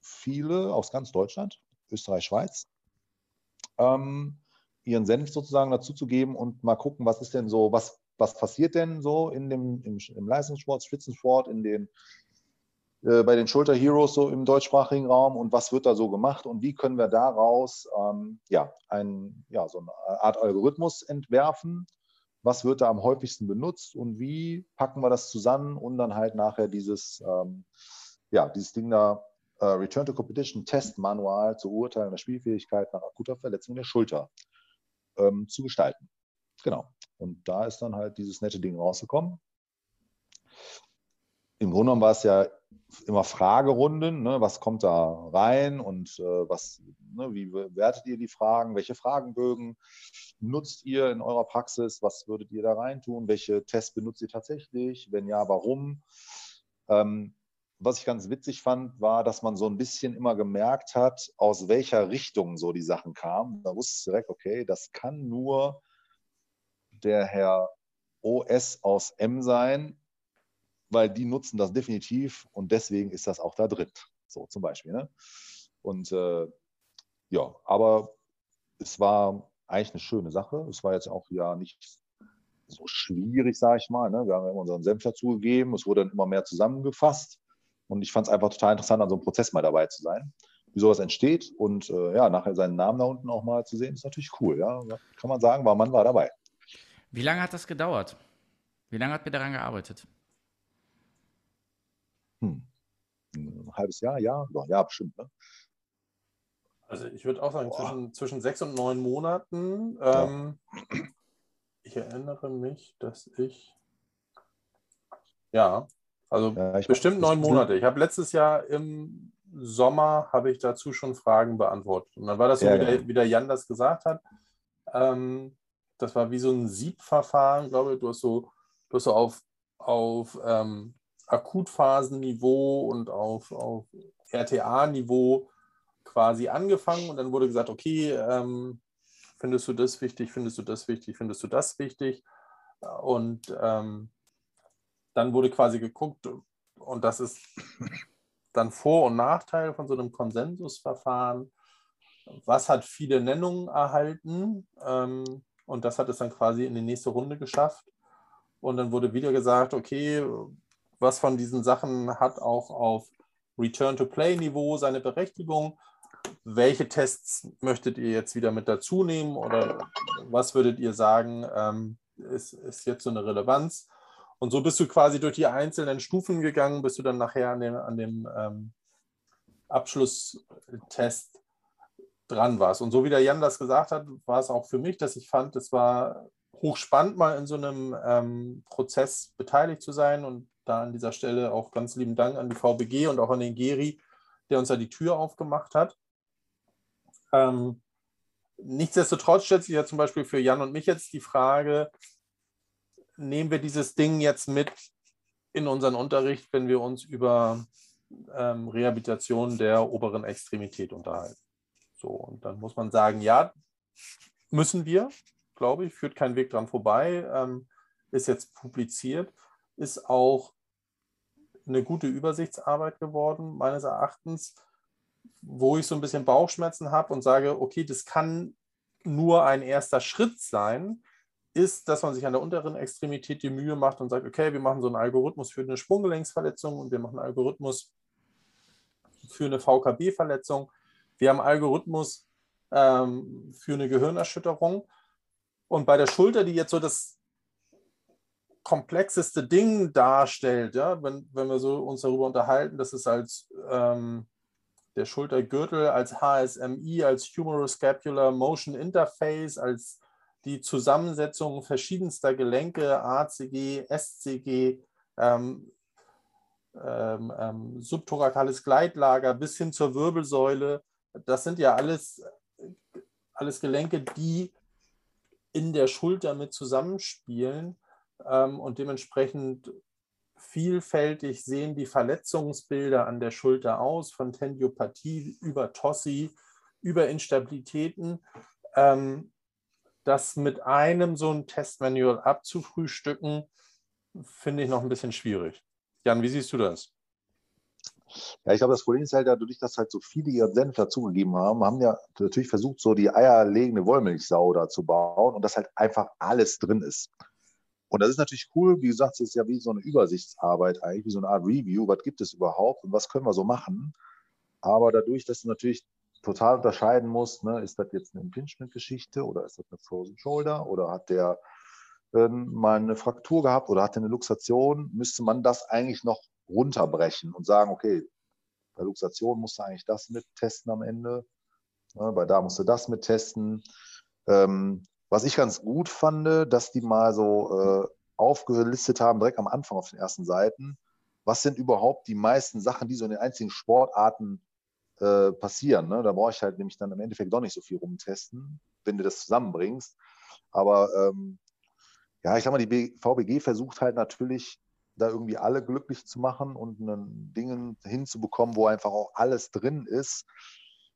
viele aus ganz Deutschland, Österreich, Schweiz, ähm, ihren Senf sozusagen dazu zu geben und mal gucken, was ist denn so, was, was passiert denn so in dem, im, im Leistungssport, Spitzensport, in den äh, bei den Schulter Heroes so im deutschsprachigen Raum und was wird da so gemacht und wie können wir daraus ähm, ja, ein, ja, so eine Art Algorithmus entwerfen? Was wird da am häufigsten benutzt und wie packen wir das zusammen und dann halt nachher dieses, ähm, ja, dieses Ding da, äh, Return to Competition Test Manual zur Urteilung der Spielfähigkeit nach akuter Verletzung der Schulter ähm, zu gestalten. Genau. Und da ist dann halt dieses nette Ding rausgekommen. Im Grunde genommen war es ja immer Fragerunden, ne, was kommt da rein und äh, was, ne, wie bewertet ihr die Fragen, welche Fragenbögen nutzt ihr in eurer Praxis, was würdet ihr da rein tun, welche Tests benutzt ihr tatsächlich, wenn ja, warum. Ähm, was ich ganz witzig fand, war, dass man so ein bisschen immer gemerkt hat, aus welcher Richtung so die Sachen kamen. Da wusste ich direkt, okay, das kann nur der Herr OS aus M sein, weil die nutzen das definitiv und deswegen ist das auch da drin. So zum Beispiel. Ne? Und äh, ja, aber es war eigentlich eine schöne Sache. Es war jetzt auch ja nicht so schwierig, sage ich mal. Ne? Wir haben ja immer unseren Senf dazugegeben. Es wurde dann immer mehr zusammengefasst. Und ich fand es einfach total interessant, an so einem Prozess mal dabei zu sein, wie sowas entsteht. Und äh, ja, nachher seinen Namen da unten auch mal zu sehen, ist natürlich cool. Ja? Kann man sagen, war Mann war dabei. Wie lange hat das gedauert? Wie lange hat ihr daran gearbeitet? Hm. Ein halbes Jahr, ja, ja, bestimmt. Ne? Also ich würde auch sagen, zwischen, zwischen sechs und neun Monaten. Ähm, ja. Ich erinnere mich, dass ich. Ja, also ja, bestimmt neun Monate. Ich habe letztes Jahr im Sommer habe ich dazu schon Fragen beantwortet. Und dann war das so, ja, wie, der, genau. wie, der, Jan das gesagt hat. Ähm, das war wie so ein Siebverfahren, glaube ich. Du hast so, du hast so auf, auf ähm, Akutphasenniveau und auf, auf RTA-Niveau quasi angefangen und dann wurde gesagt, okay, ähm, findest du das wichtig, findest du das wichtig, findest du das wichtig? Und ähm, dann wurde quasi geguckt, und das ist dann Vor- und Nachteil von so einem Konsensusverfahren. Was hat viele Nennungen erhalten? Ähm, und das hat es dann quasi in die nächste Runde geschafft. Und dann wurde wieder gesagt, okay, was von diesen Sachen hat auch auf Return-to-Play-Niveau seine Berechtigung. Welche Tests möchtet ihr jetzt wieder mit dazu nehmen oder was würdet ihr sagen, ähm, ist, ist jetzt so eine Relevanz? Und so bist du quasi durch die einzelnen Stufen gegangen, bis du dann nachher an dem, an dem ähm, Abschlusstest dran warst. Und so wie der Jan das gesagt hat, war es auch für mich, dass ich fand, es war hochspannend, mal in so einem ähm, Prozess beteiligt zu sein und da an dieser Stelle auch ganz lieben Dank an die VBG und auch an den Geri, der uns da die Tür aufgemacht hat. Ähm, nichtsdestotrotz stellt sich ja zum Beispiel für Jan und mich jetzt die Frage, nehmen wir dieses Ding jetzt mit in unseren Unterricht, wenn wir uns über ähm, Rehabilitation der oberen Extremität unterhalten. So, und dann muss man sagen, ja, müssen wir, glaube ich, führt kein Weg dran vorbei, ähm, ist jetzt publiziert, ist auch eine gute Übersichtsarbeit geworden, meines Erachtens, wo ich so ein bisschen Bauchschmerzen habe und sage, okay, das kann nur ein erster Schritt sein, ist, dass man sich an der unteren Extremität die Mühe macht und sagt, okay, wir machen so einen Algorithmus für eine Sprunggelenksverletzung und wir machen einen Algorithmus für eine VKB-Verletzung. Wir haben einen Algorithmus ähm, für eine Gehirnerschütterung. Und bei der Schulter, die jetzt so das komplexeste Ding darstellt, ja, wenn, wenn wir so uns darüber unterhalten, dass es als ähm, der Schultergürtel, als HSMI, als Humeroscapular Motion Interface, als die Zusammensetzung verschiedenster Gelenke, ACG, SCG, ähm, ähm, ähm, subthorakales Gleitlager bis hin zur Wirbelsäule. Das sind ja alles, alles Gelenke, die in der Schulter mit zusammenspielen ähm, und dementsprechend vielfältig sehen die Verletzungsbilder an der Schulter aus, von Tendiopathie über Tossi, über Instabilitäten. Ähm, das mit einem so ein Testmanual abzufrühstücken, finde ich noch ein bisschen schwierig. Jan, wie siehst du das? Ja, ich glaube, das Problem ist halt dadurch, dass halt so viele ihren Senf dazugegeben haben, haben ja natürlich versucht, so die eierlegende Wollmilchsau da zu bauen und dass halt einfach alles drin ist. Und das ist natürlich cool. Wie gesagt, es ist ja wie so eine Übersichtsarbeit eigentlich, wie so eine Art Review. Was gibt es überhaupt und was können wir so machen? Aber dadurch, dass natürlich total unterscheiden musst, ne, ist das jetzt eine Impingement-Geschichte oder ist das eine Frozen Shoulder oder hat der äh, mal eine Fraktur gehabt oder hat er eine Luxation, müsste man das eigentlich noch runterbrechen und sagen, okay, bei Luxation musst du eigentlich das mittesten am Ende, ne, bei da musst du das mittesten. Ähm, was ich ganz gut fand, dass die mal so äh, aufgelistet haben, direkt am Anfang auf den ersten Seiten, was sind überhaupt die meisten Sachen, die so in den einzigen Sportarten äh, passieren. Ne? Da brauche ich halt nämlich dann im Endeffekt doch nicht so viel rumtesten, wenn du das zusammenbringst. Aber ähm, ja, ich sag mal, die VBG versucht halt natürlich, da irgendwie alle glücklich zu machen und einen Dingen hinzubekommen, wo einfach auch alles drin ist.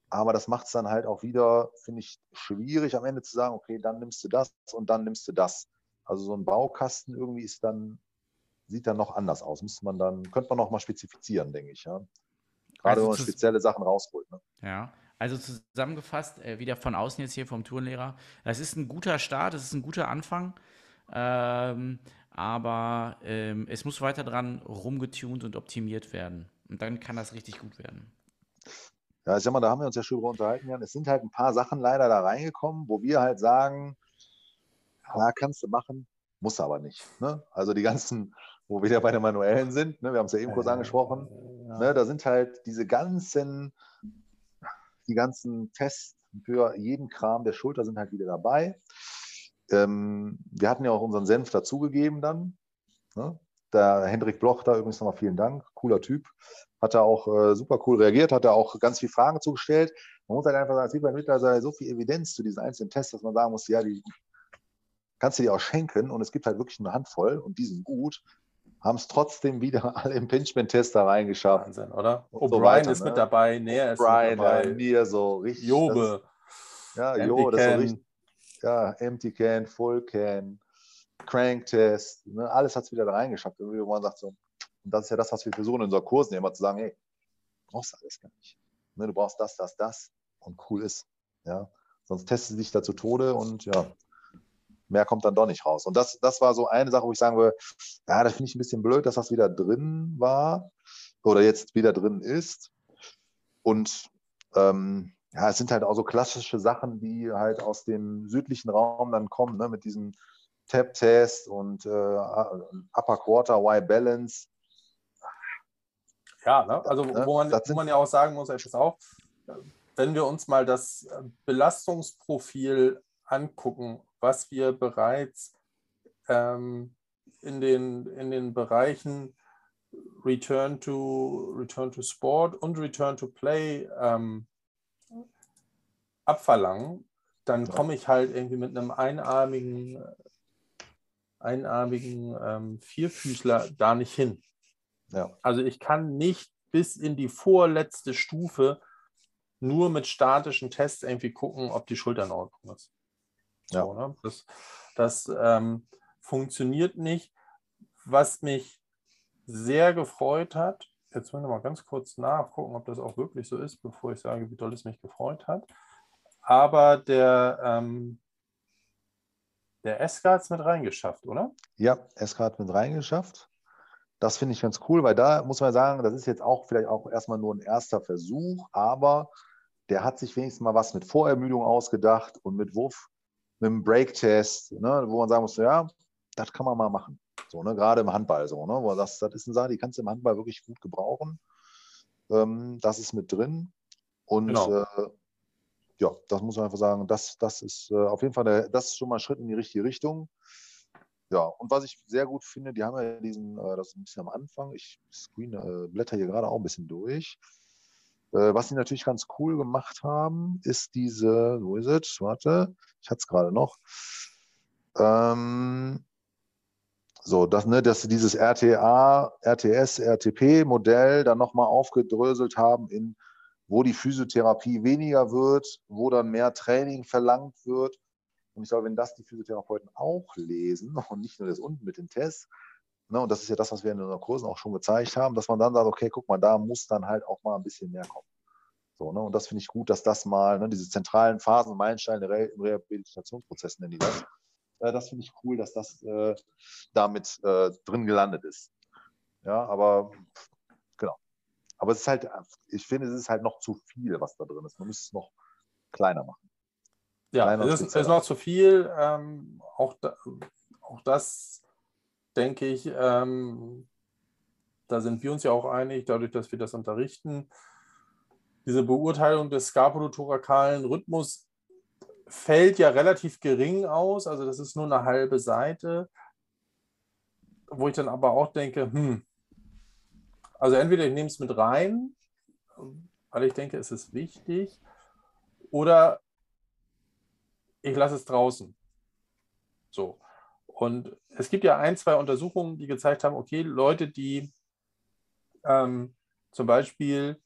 Aber das macht es dann halt auch wieder, finde ich, schwierig am Ende zu sagen, okay, dann nimmst du das und dann nimmst du das. Also so ein Baukasten irgendwie ist dann, sieht dann noch anders aus. Müsste man dann, könnte man noch mal spezifizieren, denke ich. Ja. Gerade also wenn man spezielle Sachen rausholt. Ne? Ja, also zusammengefasst, äh, wieder von außen jetzt hier vom Tourenlehrer. Das ist ein guter Start, das ist ein guter Anfang. Ähm, aber ähm, es muss weiter dran rumgetunt und optimiert werden. Und dann kann das richtig gut werden. Ja, ich sag mal, da haben wir uns ja schon drüber unterhalten, Jan. Es sind halt ein paar Sachen leider da reingekommen, wo wir halt sagen, ja, kannst du machen, muss aber nicht. Ne? Also die ganzen, wo wir ja bei den Manuellen sind, ne? wir haben es ja eben kurz angesprochen, ja. ne? da sind halt diese ganzen, die ganzen Tests für jeden Kram der Schulter sind halt wieder dabei. Ähm, wir hatten ja auch unseren Senf dazugegeben dann. Ne? Der Hendrik Bloch da übrigens nochmal vielen Dank, cooler Typ. Hat er auch äh, super cool reagiert, hat er auch ganz viele Fragen zugestellt. Man muss halt einfach sagen, es gibt mittlerweile so viel Evidenz zu diesen einzelnen Tests, dass man sagen muss, ja, die kannst du dir auch schenken und es gibt halt wirklich eine Handvoll und die sind gut. Haben es trotzdem wieder alle Impingement-Tests da reingeschafft. Wahnsinn, oder? O'Brien so ist ne? mit dabei, Näher ist Brian, mit dabei. Mir so richtig. Jobe. Das, ja, Jo, das ist so richtig. Ja, Empty Can, Full Can, Crank Test, ne? alles hat es wieder da reingeschafft. Irgendwie, wo man sagt so, und das ist ja das, was wir versuchen in unseren Kursen immer zu sagen, hey, du brauchst alles gar nicht. Ne, du brauchst das, das, das und cool ist. Ja, sonst testest du dich da zu Tode und ja, mehr kommt dann doch nicht raus. Und das, das war so eine Sache, wo ich sagen würde, ja, das finde ich ein bisschen blöd, dass das wieder drin war oder jetzt wieder drin ist. Und ähm, ja, es sind halt auch so klassische Sachen, die halt aus dem südlichen Raum dann kommen, ne, mit diesem Tap-Test und äh, Upper Quarter Y-Balance. Ja, ne? also ne? wo man, wo man ja auch sagen muss, ist auch, wenn wir uns mal das Belastungsprofil angucken, was wir bereits ähm, in, den, in den Bereichen Return to, Return to Sport und Return to Play ähm, abverlangen, dann komme ich halt irgendwie mit einem einarmigen einarmigen ähm, Vierfüßler da nicht hin. Ja. Also ich kann nicht bis in die vorletzte Stufe nur mit statischen Tests irgendwie gucken, ob die Schulter in Ordnung ist. Ja. So, ne? Das, das ähm, funktioniert nicht. Was mich sehr gefreut hat, jetzt wollen wir mal ganz kurz nachgucken, ob das auch wirklich so ist, bevor ich sage, wie toll es mich gefreut hat. Aber der, ähm, der SK hat es mit reingeschafft, oder? Ja, SK hat mit reingeschafft. Das finde ich ganz cool, weil da muss man sagen, das ist jetzt auch vielleicht auch erstmal nur ein erster Versuch, aber der hat sich wenigstens mal was mit Vorermüdung ausgedacht und mit Wurf, mit einem Break-Test, ne, wo man sagen muss, ja, das kann man mal machen. So, ne, gerade im Handball so, ne, wo man sagt, das ist eine Sache, die kannst du im Handball wirklich gut gebrauchen. Ähm, das ist mit drin. Und Genau. äh, ja, das muss man einfach sagen, das, das ist äh, auf jeden Fall der, das ist schon mal ein Schritt in die richtige Richtung. Ja, und was ich sehr gut finde, die haben ja diesen, äh, das ist ein bisschen am Anfang, ich screen, äh, blätter hier gerade auch ein bisschen durch. Äh, was sie natürlich ganz cool gemacht haben, ist diese, wo ist es? Warte, ich hatte es gerade noch. Ähm, so, dass, ne, dass sie dieses RTA, RTS, RTP-Modell dann nochmal aufgedröselt haben in, wo die Physiotherapie weniger wird, wo dann mehr Training verlangt wird. Und ich glaube, wenn das die Physiotherapeuten auch lesen und nicht nur das unten mit den Tests, ne, und das ist ja das, was wir in unseren Kursen auch schon gezeigt haben, dass man dann sagt, okay, guck mal, da muss dann halt auch mal ein bisschen mehr kommen. So, ne, und das finde ich gut, dass das mal, ne, diese zentralen Phasen, Meilensteine Re im Rehabilitationsprozess nennen die das. Äh, das finde ich cool, dass das äh, damit äh, drin gelandet ist. Ja, aber genau. Aber es ist halt, ich finde, es ist halt noch zu viel, was da drin ist. Man müsste es noch kleiner machen. Ja, Kleiner es ist, spezieller. ist noch zu viel. Ähm, auch, da, auch das denke ich, ähm, da sind wir uns ja auch einig, dadurch, dass wir das unterrichten. Diese Beurteilung des skapulothorakalen Rhythmus fällt ja relativ gering aus, also das ist nur eine halbe Seite, wo ich dann aber auch denke, hm, also entweder ich nehme es mit rein, weil ich denke, es ist wichtig, oder ich lasse es draußen. So. Und es gibt ja ein, zwei Untersuchungen, die gezeigt haben, okay, Leute, die ähm, zum Beispiel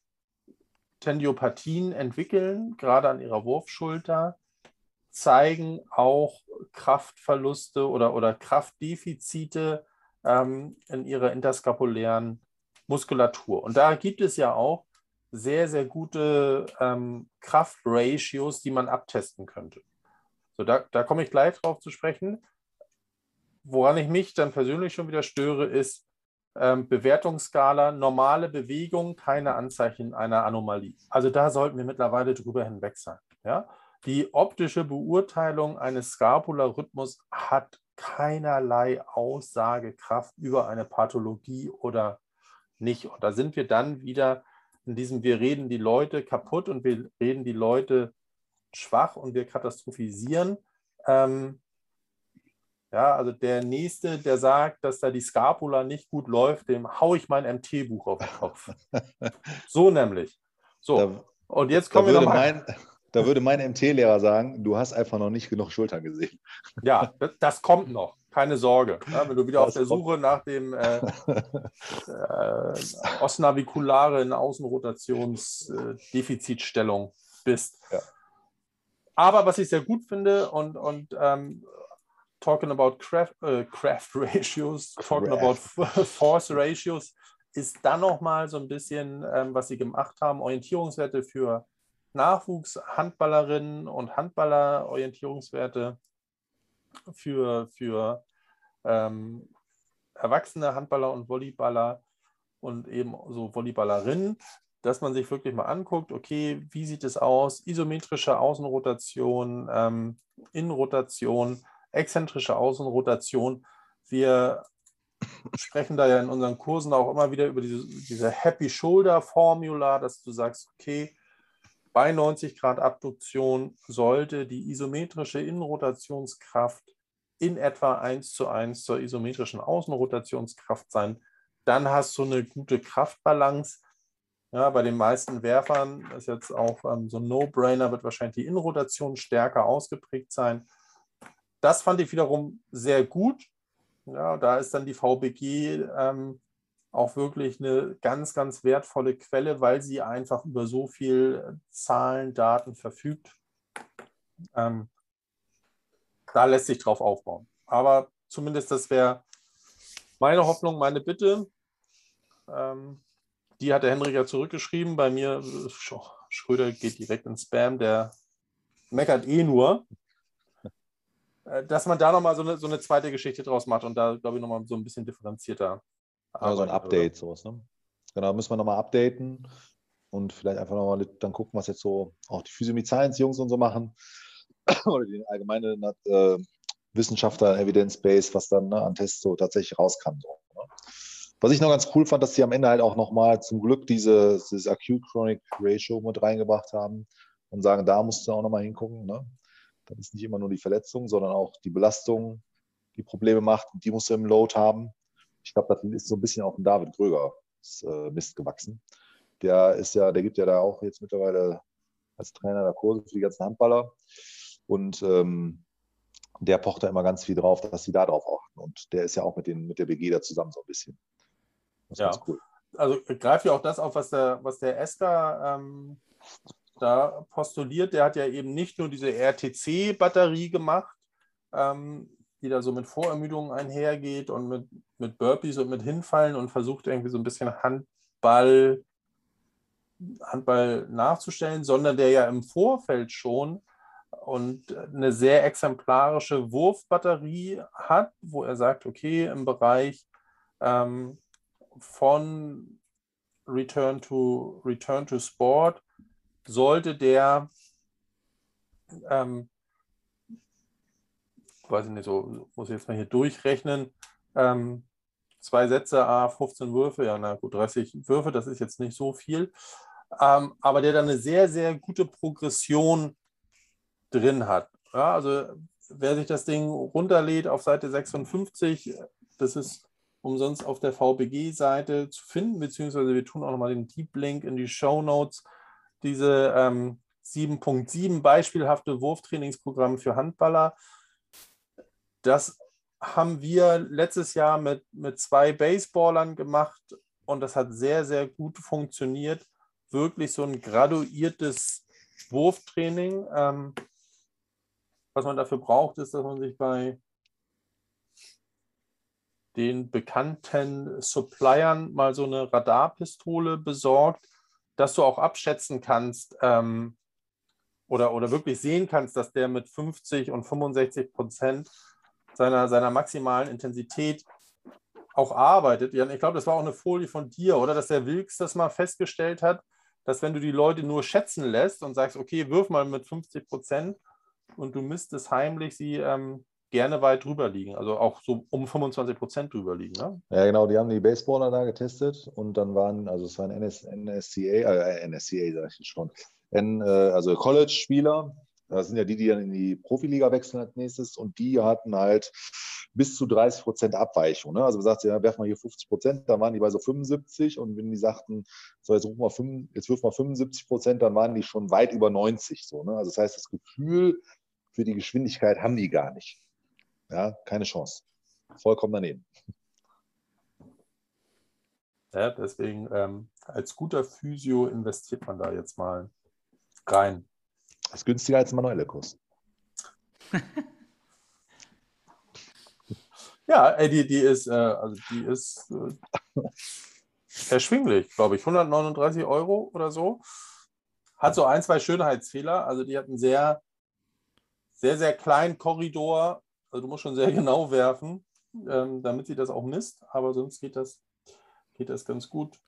Tendiopathien entwickeln, gerade an ihrer Wurfschulter, zeigen auch Kraftverluste oder, oder Kraftdefizite ähm, in ihrer interskapulären Muskulatur. Und da gibt es ja auch sehr, sehr gute ähm, Kraftratios, die man abtesten könnte. So, da, da komme ich gleich drauf zu sprechen. Woran ich mich dann persönlich schon wieder störe, ist ähm, Bewertungsskala, normale Bewegung, keine Anzeichen einer Anomalie. Also da sollten wir mittlerweile drüber hinweg sein. Ja? Die optische Beurteilung eines Scapularrhythmus hat keinerlei Aussagekraft über eine Pathologie oder nicht. Und da sind wir dann wieder in diesem, wir reden die Leute kaputt und wir reden die Leute schwach und wir katastrophisieren. Ähm, ja, also der Nächste, der sagt, dass da die Scapula nicht gut läuft, dem haue ich mein MT-Buch auf den Kopf. so nämlich. So, Da, und jetzt kommen wir würde nochmal. mein, da würde mein MT-Lehrer sagen, du hast einfach noch nicht genug Schultern gesehen. Ja, das, das kommt noch. Keine Sorge. Ja, wenn du wieder Das auf der kommt. Suche nach dem äh, äh, ostnavikularen Außenrotationsdefizitstellung bist. Ja. Aber was ich sehr gut finde und, und ähm, talking about craft, äh, craft ratios, talking about force ratios, ist dann nochmal so ein bisschen, ähm, was sie gemacht haben, Orientierungswerte für Nachwuchshandballerinnen und Handballer, Orientierungswerte für, für ähm, erwachsene Handballer und Volleyballer und eben so Volleyballerinnen, dass man sich wirklich mal anguckt, okay, wie sieht es aus? Isometrische Außenrotation, ähm, Innenrotation, exzentrische Außenrotation. Wir sprechen da ja in unseren Kursen auch immer wieder über diese, diese Happy Shoulder Formula, dass du sagst, okay, bei 90 Grad Abduktion sollte die isometrische Innenrotationskraft in etwa 1 zu 1 zur isometrischen Außenrotationskraft sein. Dann hast du eine gute Kraftbalance. Ja, bei den meisten Werfern ist jetzt auch ähm, so ein No-Brainer, wird wahrscheinlich die Innenrotation stärker ausgeprägt sein. Das fand ich wiederum sehr gut. Ja, da ist dann die VBG ähm, auch wirklich eine ganz, ganz wertvolle Quelle, weil sie einfach über so viel Zahlen, Daten verfügt. Ähm, da lässt sich drauf aufbauen. Aber zumindest das wäre meine Hoffnung, meine Bitte. Ähm, die hat der Henrik ja zurückgeschrieben. Bei mir, Schröder geht direkt ins Spam, der meckert eh nur. Äh, dass man da nochmal so eine, so eine zweite Geschichte draus macht und da, glaube ich, nochmal so ein bisschen differenzierter. Also ein Update, sowas, ne? Genau, müssen wir nochmal updaten und vielleicht einfach nochmal dann gucken, was jetzt so auch die Physiomy Science Jungs und so machen. Oder die allgemeine äh, Wissenschaftler, Evidence Base, was dann ne, an Tests so tatsächlich rauskam. So, ne? Was ich noch ganz cool fand, dass sie am Ende halt auch nochmal zum Glück diese, dieses Acute Chronic Ratio mit reingebracht haben und sagen, da musst du auch nochmal hingucken. Ne? Dann ist nicht immer nur die Verletzung, sondern auch die Belastung, die Probleme macht. Die musst du im Load haben. Ich glaube, das ist so ein bisschen auf den David Gröger äh, Mist gewachsen. Der ist ja, der gibt ja da auch jetzt mittlerweile als Trainer der Kurse für die ganzen Handballer. Und ähm, der pocht da immer ganz viel drauf, dass sie da drauf achten. Und der ist ja auch mit, den, mit der BG da zusammen so ein bisschen. Das ist ja. ganz cool. Also greift ja auch das auf, was der, was der Esther ähm, da postuliert. Der hat ja eben nicht nur diese RTC-Batterie gemacht, ähm, die da so mit Vorermüdungen einhergeht und mit, mit Burpees und mit Hinfallen und versucht irgendwie so ein bisschen Handball, Handball nachzustellen, sondern der ja im Vorfeld schon und eine sehr exemplarische Wurfbatterie hat, wo er sagt, okay, im Bereich ähm, von Return to, Return to Sport sollte der ähm, weiß ich nicht, so muss ich jetzt mal hier durchrechnen. Ähm, zwei Sätze, A, 15 Würfe, ja, na gut, 30 Würfe, das ist jetzt nicht so viel. Ähm, aber der dann eine sehr, sehr gute Progression drin hat. Ja, also wer sich das Ding runterlädt auf Seite 56, das ist umsonst auf der VBG-Seite zu finden, beziehungsweise wir tun auch nochmal den Deep Link in die Show Notes. Diese ähm, 7.7 beispielhafte Wurftrainingsprogramm für Handballer. Das haben wir letztes Jahr mit, mit zwei Baseballern gemacht und das hat sehr, sehr gut funktioniert. Wirklich so ein graduiertes Wurftraining. Ähm, was man dafür braucht, ist, dass man sich bei den bekannten Suppliern mal so eine Radarpistole besorgt, dass du auch abschätzen kannst ähm, oder, oder wirklich sehen kannst, dass der mit 50 und 65 Prozent seiner, seiner maximalen Intensität auch arbeitet. Jan, ich glaube, das war auch eine Folie von dir, oder? Dass der Wilks das mal festgestellt hat, dass wenn du die Leute nur schätzen lässt und sagst, okay, wirf mal mit 50 Prozent und du müsstest heimlich sie ähm, gerne weit drüber liegen, also auch so um 25 Prozent drüber liegen. Ne? Ja, genau, die haben die Baseballer da getestet und dann waren, also es waren NS, NSCA, äh, NSCA sag ich schon, N, äh, also College-Spieler, das sind ja die, die dann in die Profiliga wechseln als nächstes und die hatten halt bis zu 30 Prozent Abweichung. Ne? Also man sagt, ja, werfen wir hier 50 Prozent, dann waren die bei so 75 und wenn die sagten, so jetzt, rufen wir 5, jetzt wirfen wir 75 Prozent, dann waren die schon weit über 90. So, ne? Also das heißt, das Gefühl für die Geschwindigkeit haben die gar nicht. Ja, keine Chance. Vollkommen daneben. Ja, deswegen ähm, als guter Physio investiert man da jetzt mal rein. Das ist günstiger als ein manuelle Kurs. ja, ey, die, die ist, äh, also die ist äh, erschwinglich, glaube ich. 139 Euro oder so. Hat so ein, zwei Schönheitsfehler. Also die hat einen sehr, sehr, sehr kleinen Korridor. Also du musst schon sehr genau werfen, ähm, damit sie das auch misst. Aber sonst geht das, geht das ganz gut.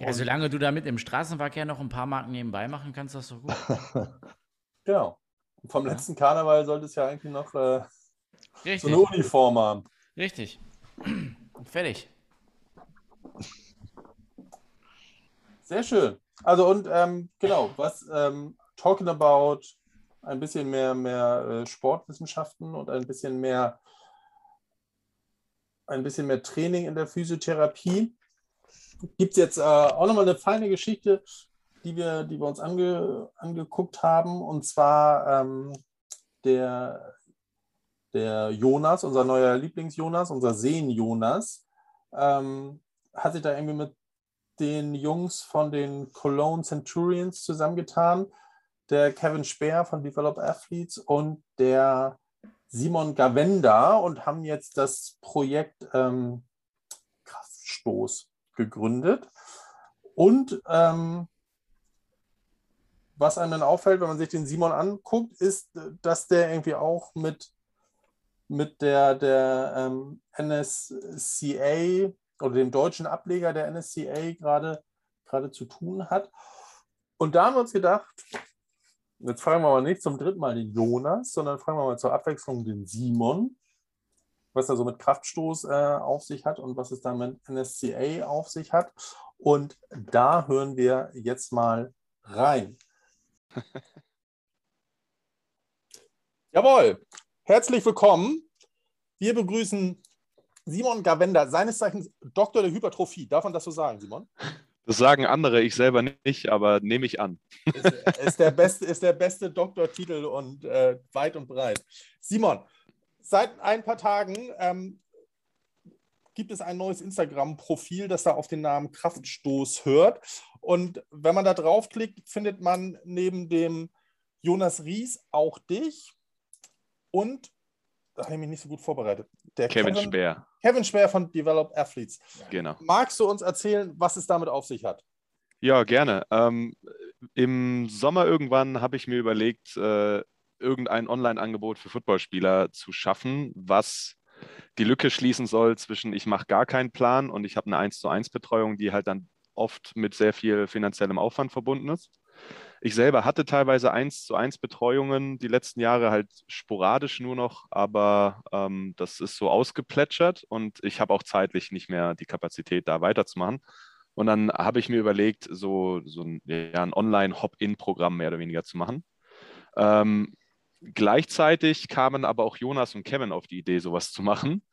Ja, solange du damit im Straßenverkehr noch ein paar Marken nebenbei machen kannst, das doch gut. Genau. Und vom letzten Karneval sollte es ja eigentlich noch äh, so eine Uniform haben. Richtig. Fertig. Sehr schön. Also und ähm, genau, was ähm, talking about ein bisschen mehr, mehr äh, Sportwissenschaften und ein bisschen mehr ein bisschen mehr Training in der Physiotherapie. Gibt es jetzt äh, auch nochmal eine feine Geschichte die wir, die wir uns ange, angeguckt haben. Und zwar ähm, der der Jonas, unser neuer Lieblings-Jonas, unser Seen-Jonas, ähm, hat sich da irgendwie mit den Jungs von den Cologne Centurions zusammengetan. Der Kevin Speer von Develop Athletes und der Simon Gavenda und haben jetzt das Projekt ähm, Kraftstoß gegründet. Und ähm, was einem dann auffällt, wenn man sich den Simon anguckt, ist, dass der irgendwie auch mit, mit der, der ähm, NSCA oder dem deutschen Ableger der NSCA gerade, gerade zu tun hat. Und da haben wir uns gedacht, jetzt fragen wir mal nicht zum dritten Mal den Jonas, sondern fragen wir mal zur Abwechslung den Simon, was er so mit Kraftstoß äh, auf sich hat und was es dann mit NSCA auf sich hat. Und da hören wir jetzt mal rein. Jawohl, herzlich willkommen. Wir begrüßen Simon Gavenda, seines Zeichens Doktor der Hypertrophie. Darf man das so sagen, Simon? Das sagen andere, ich selber nicht, aber nehme ich an. Ist, ist, der, beste, ist der beste Doktortitel und äh, weit und breit. Simon, seit ein paar Tagen ähm, gibt es ein neues Instagram-Profil, das da auf den Namen Kraftstoß hört. Und wenn man da draufklickt, findet man neben dem Jonas Ries auch dich und, da habe ich mich nicht so gut vorbereitet, der Kevin, Kevin Speer. Kevin Speer von Develop Athletes. Genau. Magst du uns erzählen, was es damit auf sich hat? Ja, gerne. Ähm, Im Sommer irgendwann habe ich mir überlegt, äh, irgendein Online-Angebot für Footballspieler zu schaffen, was die Lücke schließen soll zwischen ich mache gar keinen Plan und ich habe eine 1 zu 1 Betreuung, die halt dann oft mit sehr viel finanziellem Aufwand verbunden ist. Ich selber hatte teilweise 1 zu 1 Betreuungen, die letzten Jahre halt sporadisch nur noch, aber ähm, das ist so ausgeplätschert und ich habe auch zeitlich nicht mehr die Kapazität, da weiterzumachen. Und dann habe ich mir überlegt, so, so ein, ja, ein Online-Hop-In-Programm mehr oder weniger zu machen. Ähm, Gleichzeitig kamen aber auch Jonas und Kevin auf die Idee, sowas zu machen,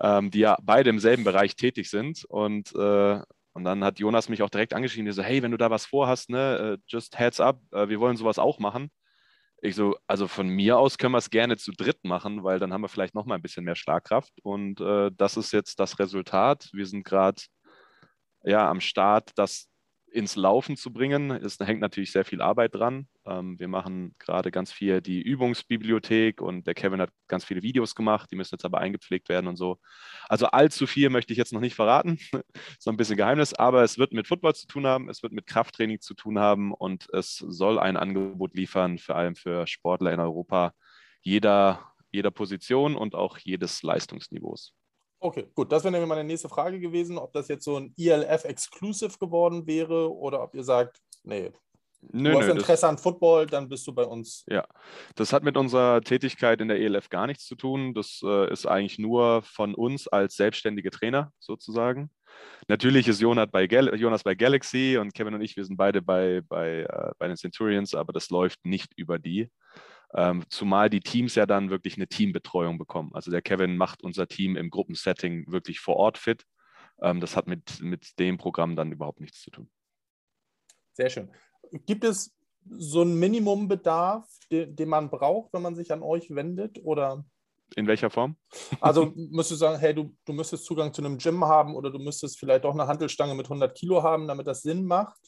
ähm, die ja beide im selben Bereich tätig sind. Und, äh, und dann hat Jonas mich auch direkt angeschrieben, der so, hey, wenn du da was vorhast, ne, äh, just heads up, äh, wir wollen sowas auch machen. Ich so, also von mir aus können wir es gerne zu dritt machen, weil dann haben wir vielleicht noch mal ein bisschen mehr Schlagkraft. Und äh, das ist jetzt das Resultat. Wir sind gerade ja, am Start, das ins Laufen zu bringen. Es hängt natürlich sehr viel Arbeit dran. Ähm, wir machen gerade ganz viel die Übungsbibliothek und der Kevin hat ganz viele Videos gemacht, die müssen jetzt aber eingepflegt werden und so. Also allzu viel möchte ich jetzt noch nicht verraten, so ein bisschen Geheimnis, aber es wird mit Football zu tun haben, es wird mit Krafttraining zu tun haben und es soll ein Angebot liefern, vor allem für Sportler in Europa, jeder, jeder Position und auch jedes Leistungsniveaus. Okay, gut. Das wäre nämlich meine nächste Frage gewesen, ob das jetzt so ein ELF-Exclusive geworden wäre oder ob ihr sagt, nee, Nö, du hast nö, Interesse das, an Football, dann bist du bei uns. Ja, das hat mit unserer Tätigkeit in der ELF gar nichts zu tun. Das äh, ist eigentlich nur von uns als selbstständige Trainer sozusagen. Natürlich ist Jonas bei, Gal Jonas bei Galaxy und Kevin und ich, wir sind beide bei, bei, äh, bei den Centurions, aber das läuft nicht über die. Ähm, zumal die Teams ja dann wirklich eine Teambetreuung bekommen. Also der Kevin macht unser Team im Gruppensetting wirklich vor Ort fit. Ähm, das hat mit, mit dem Programm dann überhaupt nichts zu tun. Sehr schön. Gibt es so einen Minimumbedarf, den, den man braucht, wenn man sich an euch wendet? Oder? In welcher Form? Also müsstest du sagen, hey, du, du müsstest Zugang zu einem Gym haben oder du müsstest vielleicht doch eine Handelstange mit 100 Kilo haben, damit das Sinn macht?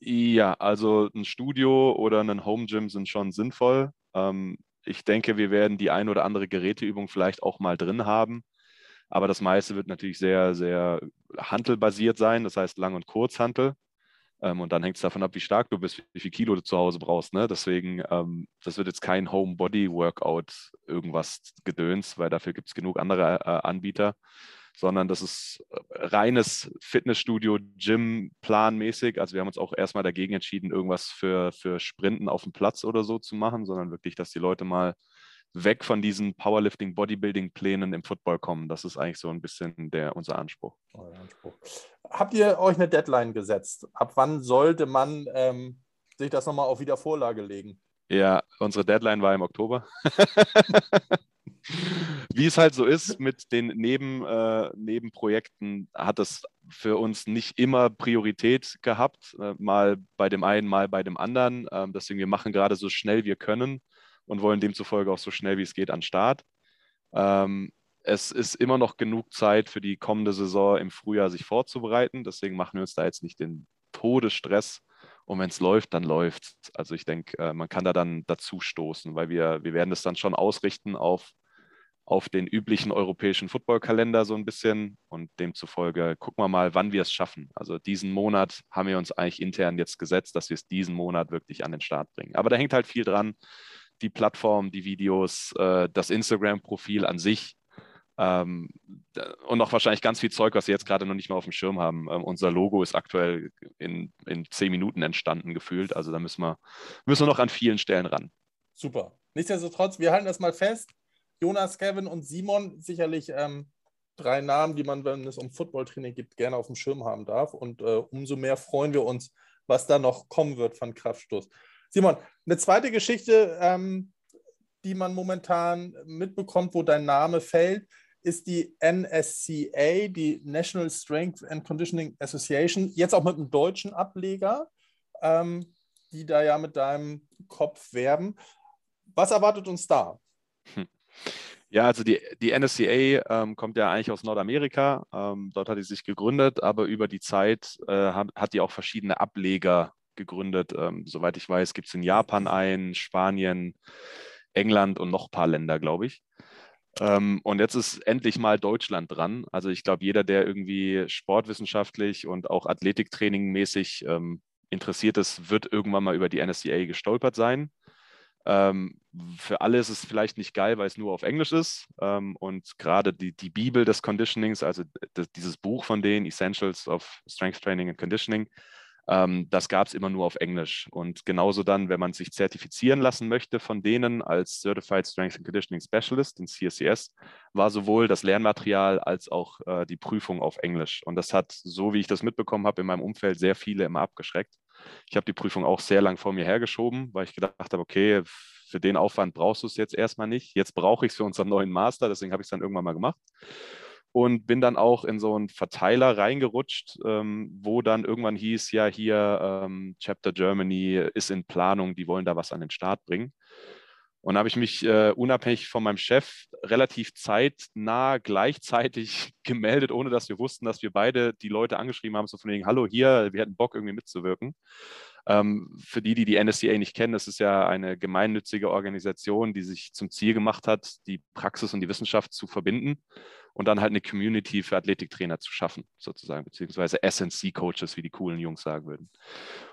Ja, also ein Studio oder ein Home Gym sind schon sinnvoll. Ähm, ich denke, wir werden die ein oder andere Geräteübung vielleicht auch mal drin haben. Aber das meiste wird natürlich sehr, sehr handelbasiert sein, das heißt Lang- und Kurzhantel. Ähm, und dann hängt es davon ab, wie stark du bist, wie viel Kilo du zu Hause brauchst. Ne? Deswegen, ähm, das wird jetzt kein Home-Body-Workout irgendwas gedöns, weil dafür gibt es genug andere äh, Anbieter sondern das ist äh, reines Fitnessstudio, Gym planmäßig. Also wir haben uns auch erstmal dagegen entschieden, irgendwas für, für Sprinten auf dem Platz oder so zu machen, sondern wirklich, dass die Leute mal weg von diesen Powerlifting, Bodybuilding-Plänen im Football kommen. Das ist eigentlich so ein bisschen der, unser Anspruch. Anspruch. Habt ihr euch eine Deadline gesetzt? Ab wann sollte man ähm, sich das nochmal auf Wiedervorlage legen? Ja, unsere Deadline war im Oktober. Wie es halt so ist mit den Neben, äh, Nebenprojekten, hat es für uns nicht immer Priorität gehabt, äh, mal bei dem einen, mal bei dem anderen. Ähm, deswegen, wir machen gerade so schnell wir können und wollen demzufolge auch so schnell wie es geht an Start. Ähm, es ist immer noch genug Zeit für die kommende Saison im Frühjahr sich vorzubereiten. Deswegen machen wir uns da jetzt nicht den Todesstress. Und wenn es läuft, dann läuft es. Also ich denke, äh, man kann da dann dazu stoßen, weil wir, wir werden das dann schon ausrichten auf, auf den üblichen europäischen Footballkalender so ein bisschen. Und demzufolge gucken wir mal, wann wir es schaffen. Also diesen Monat haben wir uns eigentlich intern jetzt gesetzt, dass wir es diesen Monat wirklich an den Start bringen. Aber da hängt halt viel dran. Die Plattform, die Videos, äh, das Instagram-Profil an sich ähm, und noch wahrscheinlich ganz viel Zeug, was Sie jetzt gerade noch nicht mal auf dem Schirm haben. Ähm, unser Logo ist aktuell in, in zehn Minuten entstanden gefühlt. Also da müssen wir, müssen wir noch an vielen Stellen ran. Super. Nichtsdestotrotz, wir halten das mal fest. Jonas, Kevin und Simon, sicherlich ähm, drei Namen, die man, wenn es um Footballtraining geht, gerne auf dem Schirm haben darf. Und äh, umso mehr freuen wir uns, was da noch kommen wird von Kraftstoß. Simon, eine zweite Geschichte, ähm, die man momentan mitbekommt, wo dein Name fällt, ist die NSCA, die National Strength and Conditioning Association, jetzt auch mit einem deutschen Ableger, ähm, die da ja mit deinem Kopf werben. Was erwartet uns da? Hm. Ja, also die, die NSCA ähm, kommt ja eigentlich aus Nordamerika. Ähm, dort hat sie sich gegründet, aber über die Zeit äh, hat, hat die auch verschiedene Ableger gegründet. Ähm, soweit ich weiß, gibt es in Japan einen, Spanien, England und noch ein paar Länder, glaube ich. Ähm, und jetzt ist endlich mal Deutschland dran. Also ich glaube, jeder, der irgendwie sportwissenschaftlich und auch Athletiktraining mäßig ähm, interessiert ist, wird irgendwann mal über die NSCA gestolpert sein. Ähm, für alle ist es vielleicht nicht geil, weil es nur auf Englisch ist. Ähm, und gerade die, die Bibel des Conditionings, also dieses Buch von denen, Essentials of Strength Training and Conditioning, ähm, das gab es immer nur auf Englisch. Und genauso dann, wenn man sich zertifizieren lassen möchte von denen als Certified Strength and Conditioning Specialist, den CSCS, war sowohl das Lernmaterial als auch äh, die Prüfung auf Englisch. Und das hat, so wie ich das mitbekommen habe, in meinem Umfeld sehr viele immer abgeschreckt. Ich habe die Prüfung auch sehr lang vor mir hergeschoben, weil ich gedacht habe, okay, für den Aufwand brauchst du es jetzt erstmal nicht. Jetzt brauche ich es für unseren neuen Master, deswegen habe ich es dann irgendwann mal gemacht und bin dann auch in so einen Verteiler reingerutscht, ähm, wo dann irgendwann hieß, ja, hier ähm, Chapter Germany ist in Planung, die wollen da was an den Start bringen. Und habe ich mich äh, unabhängig von meinem Chef relativ zeitnah gleichzeitig gemeldet, ohne dass wir wussten, dass wir beide die Leute angeschrieben haben, so von wegen, hallo hier, wir hätten Bock irgendwie mitzuwirken. Ähm, für die, die die NSCA nicht kennen, das ist ja eine gemeinnützige Organisation, die sich zum Ziel gemacht hat, die Praxis und die Wissenschaft zu verbinden und dann halt eine Community für Athletiktrainer zu schaffen, sozusagen, beziehungsweise SNC-Coaches, wie die coolen Jungs sagen würden.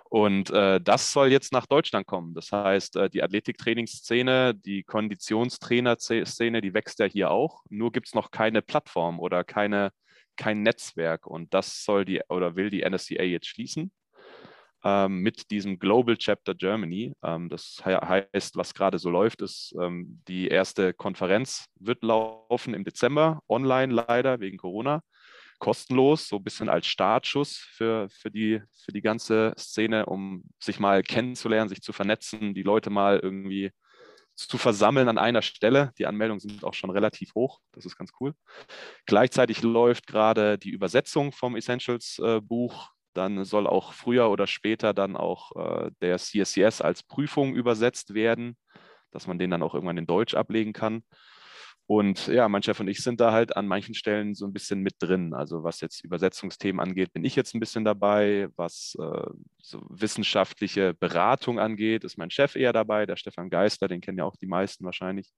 Und äh, das soll jetzt nach Deutschland kommen. Das heißt, äh, die Athletiktrainingsszene, die Konditionstrainer-Szene, die wächst ja hier auch. Nur gibt es noch keine Plattform oder keine, kein Netzwerk. Und das soll die oder will die NSCA jetzt schließen ähm, mit diesem Global Chapter Germany. Ähm, das he heißt, was gerade so läuft, ist, ähm, die erste Konferenz wird laufen im Dezember, online leider wegen Corona. Kostenlos, so ein bisschen als Startschuss für, für, die, für die ganze Szene, um sich mal kennenzulernen, sich zu vernetzen, die Leute mal irgendwie zu versammeln an einer Stelle. Die Anmeldungen sind auch schon relativ hoch. Das ist ganz cool. Gleichzeitig läuft gerade die Übersetzung vom Essentials-Buch äh, dann soll auch früher oder später dann auch äh, der CSCS als Prüfung übersetzt werden, dass man den dann auch irgendwann in Deutsch ablegen kann. Und ja, mein Chef und ich sind da halt an manchen Stellen so ein bisschen mit drin. Also was jetzt Übersetzungsthemen angeht, bin ich jetzt ein bisschen dabei. Was äh, so wissenschaftliche Beratung angeht, ist mein Chef eher dabei, der Stefan Geister, den kennen ja auch die meisten wahrscheinlich.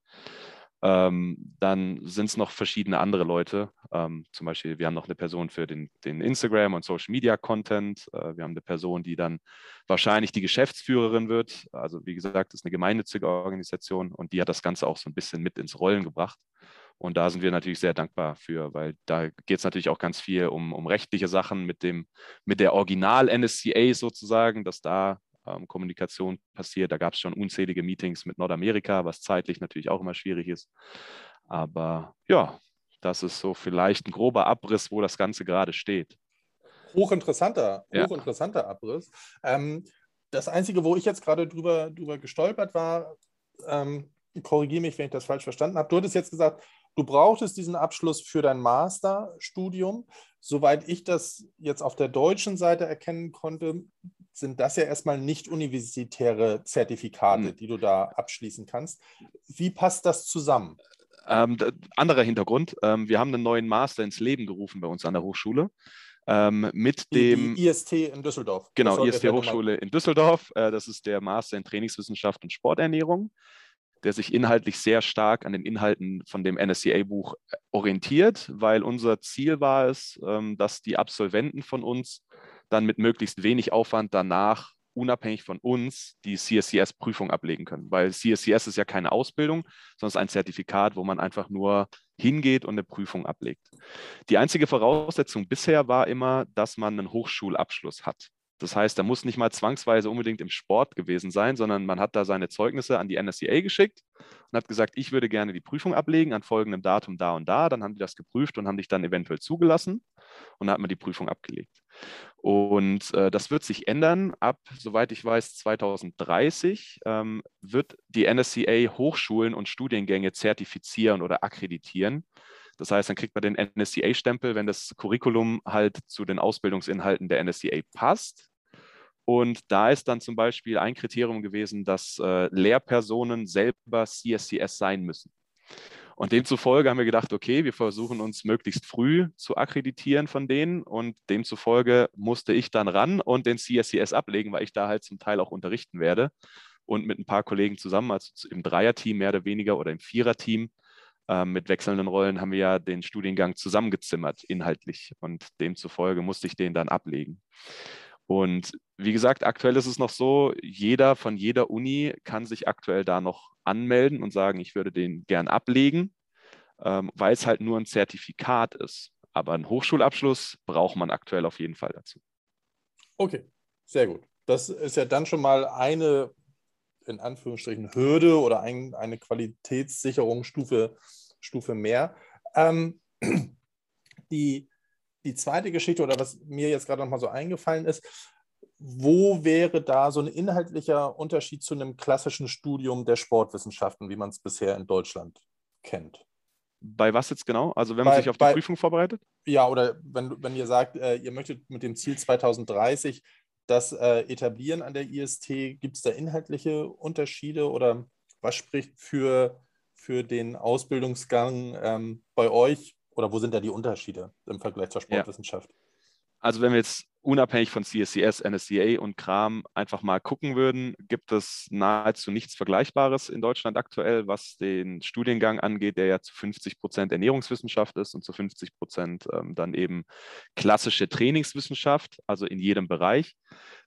Ähm, dann sind es noch verschiedene andere Leute. Ähm, zum Beispiel, wir haben noch eine Person für den, den Instagram und Social Media Content. Äh, wir haben eine Person, die dann wahrscheinlich die Geschäftsführerin wird. Also wie gesagt, ist eine gemeinnützige Organisation und die hat das Ganze auch so ein bisschen mit ins Rollen gebracht. Und da sind wir natürlich sehr dankbar für, weil da geht es natürlich auch ganz viel um, um rechtliche Sachen mit, dem, mit der Original-NSCA sozusagen, dass da ähm, Kommunikation passiert. Da gab es schon unzählige Meetings mit Nordamerika, was zeitlich natürlich auch immer schwierig ist. Aber ja, das ist so vielleicht ein grober Abriss, wo das Ganze gerade steht. Hochinteressanter, hochinteressanter ja. Abriss. Ähm, das Einzige, wo ich jetzt gerade drüber, drüber gestolpert war, ähm, korrigiere mich, wenn ich das falsch verstanden habe. Du hattest jetzt gesagt, du brauchtest diesen Abschluss für dein Masterstudium. Soweit ich das jetzt auf der deutschen Seite erkennen konnte, sind das ja erstmal nicht universitäre Zertifikate, mhm. die du da abschließen kannst. Wie passt das zusammen? Ähm, anderer Hintergrund. Ähm, wir haben einen neuen Master ins Leben gerufen bei uns an der Hochschule. Ähm, mit Die, dem. die IST in Düsseldorf. Genau, IST Hochschule in Düsseldorf. Äh, das ist der Master in Trainingswissenschaft und Sporternährung, der sich inhaltlich sehr stark an den Inhalten von dem NSCA-Buch orientiert, weil unser Ziel war es, ähm, dass die Absolventen von uns dann mit möglichst wenig Aufwand danach unabhängig von uns die CSCS-Prüfung ablegen können. Weil CSCS ist ja keine Ausbildung, sondern ein Zertifikat, wo man einfach nur hingeht und eine Prüfung ablegt. Die einzige Voraussetzung bisher war immer, dass man einen Hochschulabschluss hat. Das heißt, er muss nicht mal zwangsweise unbedingt im Sport gewesen sein, sondern man hat da seine Zeugnisse an die NSCA geschickt und hat gesagt, ich würde gerne die Prüfung ablegen an folgendem Datum da und da. Dann haben die das geprüft und haben dich dann eventuell zugelassen und dann hat man die Prüfung abgelegt. Und äh, das wird sich ändern. Ab, soweit ich weiß, 2030 ähm, wird die NSCA Hochschulen und Studiengänge zertifizieren oder akkreditieren. Das heißt, dann kriegt man den NSCA-Stempel, wenn das Curriculum halt zu den Ausbildungsinhalten der NSCA passt. Und da ist dann zum Beispiel ein Kriterium gewesen, dass äh, Lehrpersonen selber CSCS sein müssen. Und demzufolge haben wir gedacht, okay, wir versuchen uns möglichst früh zu akkreditieren von denen. Und demzufolge musste ich dann ran und den CSCS ablegen, weil ich da halt zum Teil auch unterrichten werde. Und mit ein paar Kollegen zusammen, also im Dreierteam mehr oder weniger oder im Viererteam äh, mit wechselnden Rollen, haben wir ja den Studiengang zusammengezimmert, inhaltlich. Und demzufolge musste ich den dann ablegen. Und wie gesagt, aktuell ist es noch so, jeder von jeder Uni kann sich aktuell da noch anmelden und sagen, ich würde den gern ablegen, ähm, weil es halt nur ein Zertifikat ist. Aber einen Hochschulabschluss braucht man aktuell auf jeden Fall dazu. Okay, sehr gut. Das ist ja dann schon mal eine, in Anführungsstrichen, Hürde oder ein, eine Qualitätssicherungsstufe Stufe mehr. Ähm, die, die zweite Geschichte oder was mir jetzt gerade noch mal so eingefallen ist, wo wäre da so ein inhaltlicher Unterschied zu einem klassischen Studium der Sportwissenschaften, wie man es bisher in Deutschland kennt? Bei was jetzt genau? Also wenn man Bei- sich auf die bei- Prüfung vorbereitet? Ja, oder wenn, wenn ihr sagt, äh, ihr möchtet mit dem Ziel 2030 das äh, etablieren an der IST, gibt es da inhaltliche Unterschiede oder was spricht für, für den Ausbildungsgang ähm, bei euch oder wo sind da die Unterschiede im Vergleich zur Sportwissenschaft? Also wenn wir jetzt unabhängig von CSCS, NSCA und Kram einfach mal gucken würden, gibt es nahezu nichts Vergleichbares in Deutschland aktuell, was den Studiengang angeht, der ja zu 50 Prozent Ernährungswissenschaft ist und zu 50 Prozent ähm, dann eben klassische Trainingswissenschaft, also in jedem Bereich.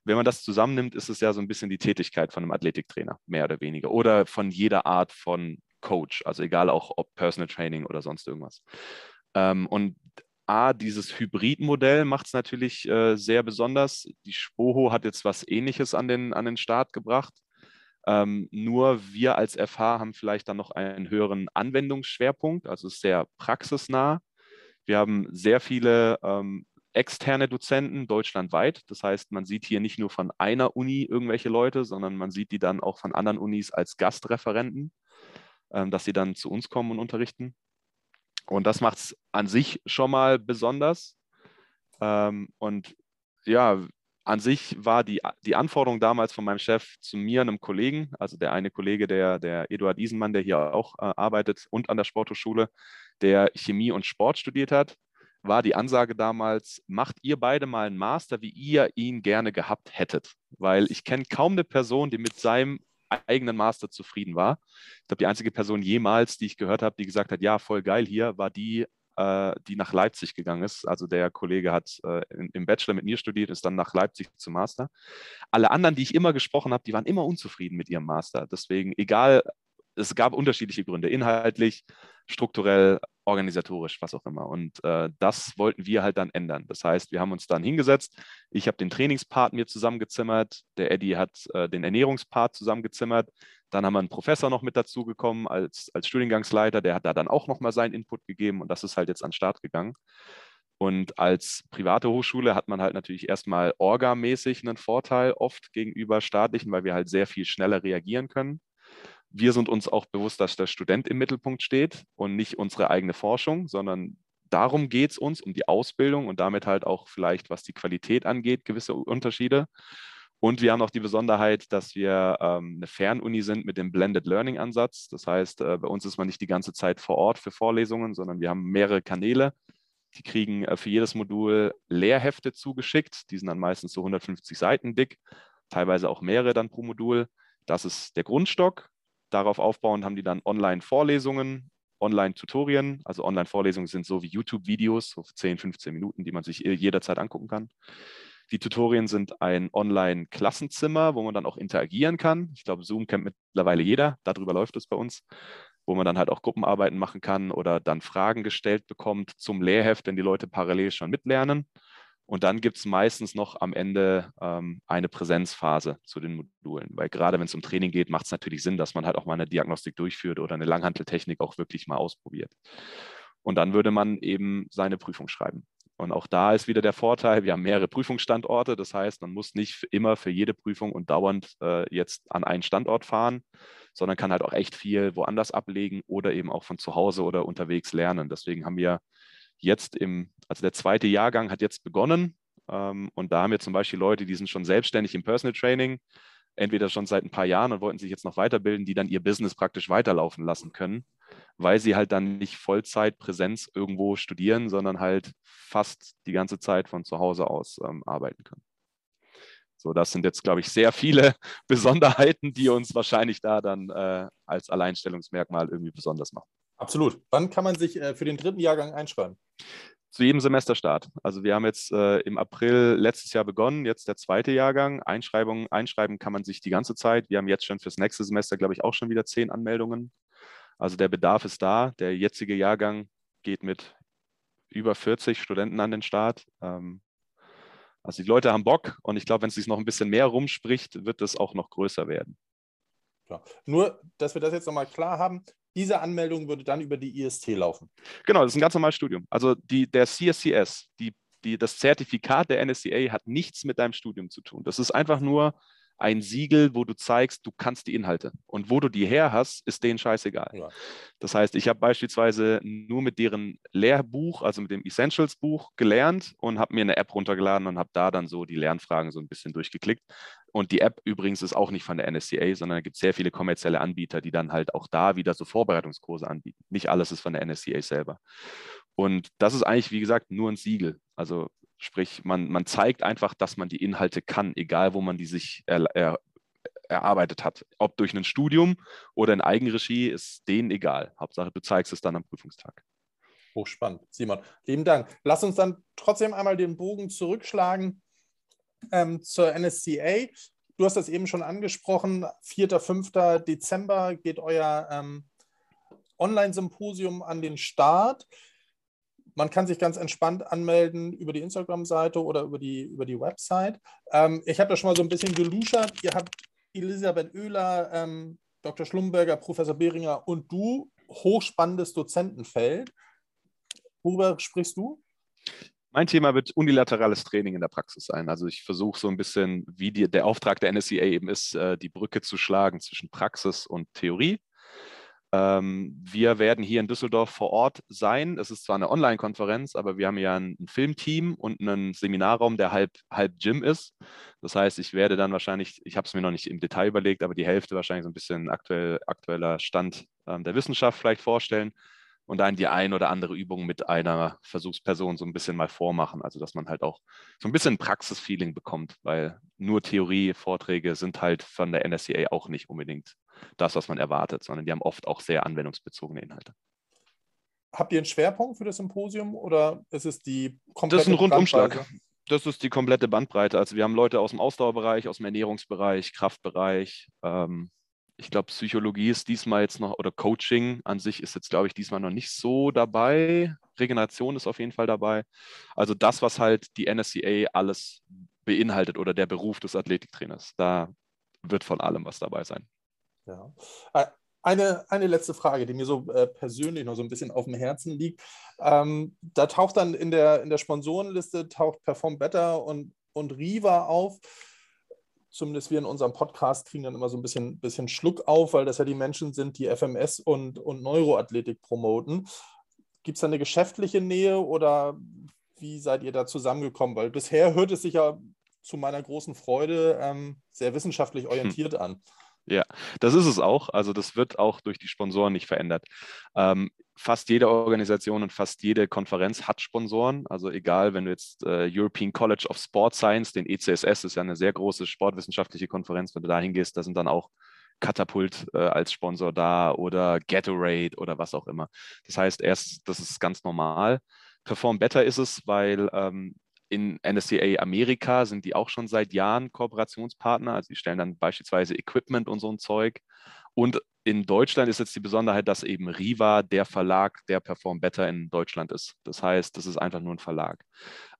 Wenn man das zusammennimmt, ist es ja so ein bisschen die Tätigkeit von einem Athletiktrainer, mehr oder weniger, oder von jeder Art von Coach, also egal auch ob Personal Training oder sonst irgendwas. Ähm, und A, dieses Hybridmodell macht es natürlich äh, sehr besonders. Die Spoho hat jetzt was Ähnliches an den, an den Start gebracht. Ähm, nur wir als FH haben vielleicht dann noch einen höheren Anwendungsschwerpunkt, also sehr praxisnah. Wir haben sehr viele ähm, externe Dozenten deutschlandweit. Das heißt, man sieht hier nicht nur von einer Uni irgendwelche Leute, sondern man sieht die dann auch von anderen Unis als Gastreferenten, ähm, dass sie dann zu uns kommen und unterrichten. Und das macht es an sich schon mal besonders. Ähm, und ja, an sich war die, die Anforderung damals von meinem Chef zu mir, einem Kollegen, also der eine Kollege, der, der Eduard Isenmann, der hier auch äh, arbeitet und an der Sporthochschule, der Chemie und Sport studiert hat, war die Ansage damals, macht ihr beide mal einen Master, wie ihr ihn gerne gehabt hättet. Weil ich kenne kaum eine Person, die mit seinem eigenen Master zufrieden war. Ich glaube, die einzige Person jemals, die ich gehört habe, die gesagt hat, ja, voll geil hier, war die, äh, die nach Leipzig gegangen ist. Also der Kollege hat äh, im Bachelor mit mir studiert, ist dann nach Leipzig zum Master. Alle anderen, die ich immer gesprochen habe, die waren immer unzufrieden mit ihrem Master. Deswegen, egal, es gab unterschiedliche Gründe, inhaltlich, strukturell, organisatorisch, was auch immer. Und äh, das wollten wir halt dann ändern. Das heißt, wir haben uns dann hingesetzt. Ich habe den Trainingspart mir zusammengezimmert. Der Eddie hat äh, den Ernährungspart zusammengezimmert. Dann haben wir einen Professor noch mit dazu gekommen als, als Studiengangsleiter. Der hat da dann auch nochmal seinen Input gegeben und das ist halt jetzt an den Start gegangen. Und als private Hochschule hat man halt natürlich erstmal orgamäßig einen Vorteil oft gegenüber staatlichen, weil wir halt sehr viel schneller reagieren können wir sind uns auch bewusst, dass der Student im Mittelpunkt steht und nicht unsere eigene Forschung, sondern darum geht es uns, um die Ausbildung und damit halt auch vielleicht, was die Qualität angeht, gewisse Unterschiede. Und wir haben auch die Besonderheit, dass wir ähm, eine Fernuni sind mit dem Blended Learning Ansatz. Das heißt, äh, bei uns ist man nicht die ganze Zeit vor Ort für Vorlesungen, sondern wir haben mehrere Kanäle. Die kriegen äh, für jedes Modul Lehrhefte zugeschickt. Die sind dann meistens so 150 Seiten dick, teilweise auch mehrere dann pro Modul. Das ist der Grundstock. Darauf aufbauend haben die dann Online-Vorlesungen, Online-Tutorien. Also Online-Vorlesungen sind so wie YouTube-Videos, so 10, 15 Minuten, die man sich jederzeit angucken kann. Die Tutorien sind ein Online-Klassenzimmer, wo man dann auch interagieren kann. Ich glaube, Zoom kennt mittlerweile jeder. Darüber läuft es bei uns, wo man dann halt auch Gruppenarbeiten machen kann oder dann Fragen gestellt bekommt zum Lehrheft, wenn die Leute parallel schon mitlernen. Und dann gibt es meistens noch am Ende ähm, eine Präsenzphase zu den Modulen, weil gerade wenn es um Training geht, macht es natürlich Sinn, dass man halt auch mal eine Diagnostik durchführt oder eine Langhanteltechnik auch wirklich mal ausprobiert. Und dann würde man eben seine Prüfung schreiben. Und auch da ist wieder der Vorteil, wir haben mehrere Prüfungsstandorte. Das heißt, man muss nicht immer für jede Prüfung und dauernd äh, jetzt an einen Standort fahren, sondern kann halt auch echt viel woanders ablegen oder eben auch von zu Hause oder unterwegs lernen. Deswegen haben wir jetzt im, also der zweite Jahrgang hat jetzt begonnen. Ähm, und da haben wir zum Beispiel Leute, die sind schon selbstständig im Personal Training, entweder schon seit ein paar Jahren und wollten sich jetzt noch weiterbilden, die dann ihr Business praktisch weiterlaufen lassen können, weil sie halt dann nicht Vollzeit Präsenz irgendwo studieren, sondern halt fast die ganze Zeit von zu Hause aus ähm, arbeiten können. So, das sind jetzt, glaube ich, sehr viele Besonderheiten, die uns wahrscheinlich da dann äh, als Alleinstellungsmerkmal irgendwie besonders machen. Absolut. Wann kann man sich äh, für den dritten Jahrgang einschreiben? Zu jedem Semesterstart. Also wir haben jetzt äh, im April letztes Jahr begonnen, jetzt der zweite Jahrgang. Einschreibung, einschreiben kann man sich die ganze Zeit. Wir haben jetzt schon fürs nächste Semester, glaube ich, auch schon wieder zehn Anmeldungen. Also der Bedarf ist da. Der jetzige Jahrgang geht mit über 40 Studenten an den Start. Ähm, also die Leute haben Bock und ich glaube, wenn es sich noch ein bisschen mehr rumspricht, wird es auch noch größer werden. Klar. Nur, dass wir das jetzt nochmal klar haben, diese Anmeldung würde dann über die IST laufen. Genau, das ist ein ganz normales Studium. Also die, der CSCS, die, die, das Zertifikat der NSCA hat nichts mit deinem Studium zu tun. Das ist einfach nur ein Siegel, wo du zeigst, du kannst die Inhalte. Und wo du die her hast, ist denen scheißegal. Ja. Das heißt, ich habe beispielsweise nur mit deren Lehrbuch, also mit dem Essentials-Buch gelernt und habe mir eine App runtergeladen und habe da dann so die Lernfragen so ein bisschen durchgeklickt. Und die App übrigens ist auch nicht von der NSCA, sondern es gibt sehr viele kommerzielle Anbieter, die dann halt auch da wieder so Vorbereitungskurse anbieten. Nicht alles ist von der NSCA selber. Und das ist eigentlich, wie gesagt, nur ein Siegel. Also Sprich, man, man zeigt einfach, dass man die Inhalte kann, egal wo man die sich er, er, erarbeitet hat. Ob durch ein Studium oder in Eigenregie, ist denen egal. Hauptsache, du zeigst es dann am Prüfungstag. Hochspannend, Simon. Lieben Dank. Lass uns dann trotzdem einmal den Bogen zurückschlagen ähm, zur NSCA. Du hast das eben schon angesprochen. 4. 5. Dezember geht euer ähm, Online-Symposium an den Start. Man kann sich ganz entspannt anmelden über die Instagram-Seite oder über die, über die Website. Ähm, ich habe da schon mal so ein bisschen geluschert. Ihr habt Elisabeth Oehler, ähm, Dr. Schlumberger, Professor Behringer und du. Hochspannendes Dozentenfeld. Worüber sprichst du? Mein Thema wird unilaterales Training in der Praxis sein. Also ich versuche so ein bisschen, wie die, der Auftrag der NSCA eben ist, äh, die Brücke zu schlagen zwischen Praxis und Theorie. Ähm, wir werden hier in Düsseldorf vor Ort sein. Es ist zwar eine Online-Konferenz, aber wir haben ja ein, Filmteam und einen Seminarraum, der halb, halb Gym ist. Das heißt, ich werde dann wahrscheinlich, ich habe es mir noch nicht im Detail überlegt, aber die Hälfte wahrscheinlich so ein bisschen aktuell, aktueller Stand ähm, der Wissenschaft vielleicht vorstellen und dann die ein oder andere Übung mit einer Versuchsperson so ein bisschen mal vormachen. Also dass man halt auch so ein bisschen Praxisfeeling bekommt, weil nur Theorie, Vorträge sind halt von der NSCA auch nicht unbedingt das, was man erwartet, sondern die haben oft auch sehr anwendungsbezogene Inhalte. Habt ihr einen Schwerpunkt für das Symposium oder ist es die komplette Das ist ein Rundumschlag. Das ist die komplette Bandbreite. Also wir haben Leute aus dem Ausdauerbereich, aus dem Ernährungsbereich, Kraftbereich. Ähm, ich glaube, Psychologie ist diesmal jetzt noch, oder Coaching an sich ist jetzt, glaube ich, diesmal noch nicht so dabei. Regeneration ist auf jeden Fall dabei. Also das, was halt die NSCA alles beinhaltet oder der Beruf des Athletiktrainers. Da wird von allem was dabei sein. Ja. Äh, eine, eine letzte Frage, die mir so äh, persönlich noch so ein bisschen auf dem Herzen liegt. Ähm, da taucht dann in der, in der Sponsorenliste taucht Perform Better und, und Riva auf. Zumindest wir in unserem Podcast kriegen dann immer so ein bisschen, bisschen Schluck auf, weil das ja die Menschen sind, die FMS und, und Neuroathletik promoten. Gibt es da eine geschäftliche Nähe oder wie seid ihr da zusammengekommen? Weil bisher hört es sich ja zu meiner großen Freude ähm, sehr wissenschaftlich orientiert hm. an. Ja, das ist es auch. Also das wird auch durch die Sponsoren nicht verändert. Ähm, fast jede Organisation und fast jede Konferenz hat Sponsoren. Also egal, wenn du jetzt äh, European College of Sport Science, den ECSS, ist ja eine sehr große sportwissenschaftliche Konferenz, wenn du da hingehst, da sind dann auch Katapult äh, als Sponsor da oder Gatorade oder was auch immer. Das heißt, erst, das ist ganz normal. Perform Better ist es, weil ähm, in NSCA Amerika sind die auch schon seit Jahren Kooperationspartner. Also die stellen dann beispielsweise Equipment und so ein Zeug. Und in Deutschland ist jetzt die Besonderheit, dass eben Riva der Verlag, der Perform Better in Deutschland ist. Das heißt, das ist einfach nur ein Verlag.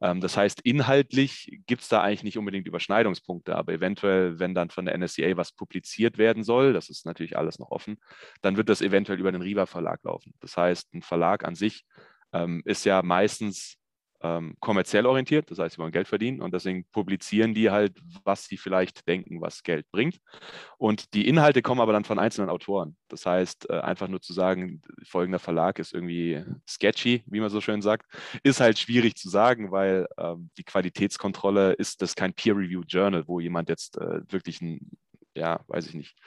Ähm, das heißt, inhaltlich gibt es da eigentlich nicht unbedingt Überschneidungspunkte, aber eventuell, wenn dann von der NSCA was publiziert werden soll, das ist natürlich alles noch offen, dann wird das eventuell über den Riva Verlag laufen. Das heißt, ein Verlag an sich ähm, ist ja meistens ähm, kommerziell orientiert, das heißt, sie wollen Geld verdienen und deswegen publizieren die halt, was sie vielleicht denken, was Geld bringt. Und die Inhalte kommen aber dann von einzelnen Autoren. Das heißt, äh, einfach nur zu sagen, folgender Verlag ist irgendwie sketchy, wie man so schön sagt, ist halt schwierig zu sagen, weil ähm, die Qualitätskontrolle ist das kein Peer-Review Journal, wo jemand jetzt äh, wirklich ein, ja, weiß ich nicht,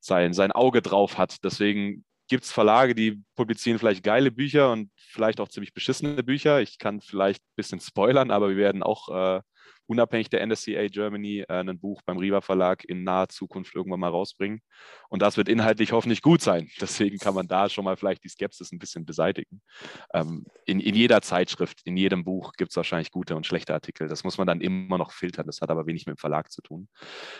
sein, sein Auge drauf hat. Deswegen gibt es Verlage, die publizieren vielleicht geile Bücher und vielleicht auch ziemlich beschissene Bücher. Ich kann vielleicht ein bisschen spoilern, aber wir werden auch äh, unabhängig der NSCA Germany äh, ein Buch beim Riva Verlag in naher Zukunft irgendwann mal rausbringen. Und das wird inhaltlich hoffentlich gut sein. Deswegen kann man da schon mal vielleicht die Skepsis ein bisschen beseitigen. Ähm, in, in jeder Zeitschrift, in jedem Buch gibt es wahrscheinlich gute und schlechte Artikel. Das muss man dann immer noch filtern. Das hat aber wenig mit dem Verlag zu tun.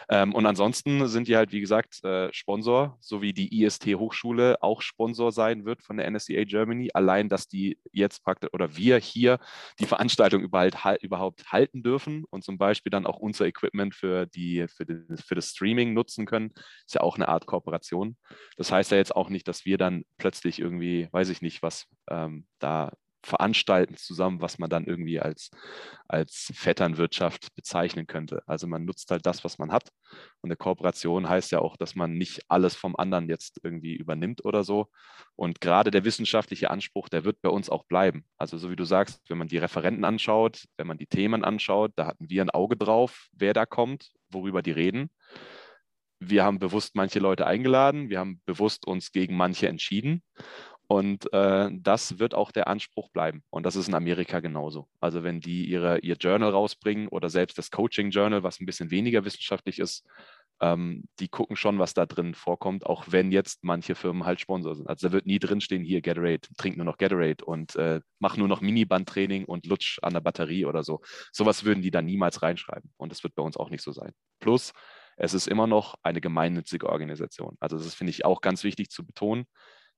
Ähm, und ansonsten sind die halt, wie gesagt, äh, Sponsor, so wie die IST Hochschule auch Sponsor sein wird von der NSCA Germany. Allein, dass die jetzt praktisch oder wir hier die Veranstaltung überhaupt, überhaupt halten dürfen und zum Beispiel dann auch unser Equipment für, die, für, die, für das Streaming nutzen können, ist ja auch eine Art Kooperation. Das heißt ja jetzt auch nicht, dass wir dann plötzlich irgendwie, weiß ich nicht, was ähm, da veranstalten zusammen, was man dann irgendwie als, als Vetternwirtschaft bezeichnen könnte. Also man nutzt halt das, was man hat. Und eine Kooperation heißt ja auch, dass man nicht alles vom anderen jetzt irgendwie übernimmt oder so. Und gerade der wissenschaftliche Anspruch, der wird bei uns auch bleiben. Also so wie du sagst, wenn man die Referenten anschaut, wenn man die Themen anschaut, da hatten wir ein Auge drauf, wer da kommt, worüber die reden. Wir haben bewusst manche Leute eingeladen, wir haben bewusst uns gegen manche entschieden. Und äh, das wird auch der Anspruch bleiben. Und das ist in Amerika genauso. Also wenn die ihre, ihr Journal rausbringen oder selbst das Coaching Journal, was ein bisschen weniger wissenschaftlich ist, ähm, die gucken schon, was da drin vorkommt, auch wenn jetzt manche Firmen halt Sponsor sind. Also da wird nie drinstehen, hier Gatorade, trink nur noch Gatorade und äh, mach nur noch Minibandtraining und lutsch an der Batterie oder so. Sowas würden die da niemals reinschreiben. Und das wird bei uns auch nicht so sein. Plus, es ist immer noch eine gemeinnützige Organisation. Also das finde ich auch ganz wichtig zu betonen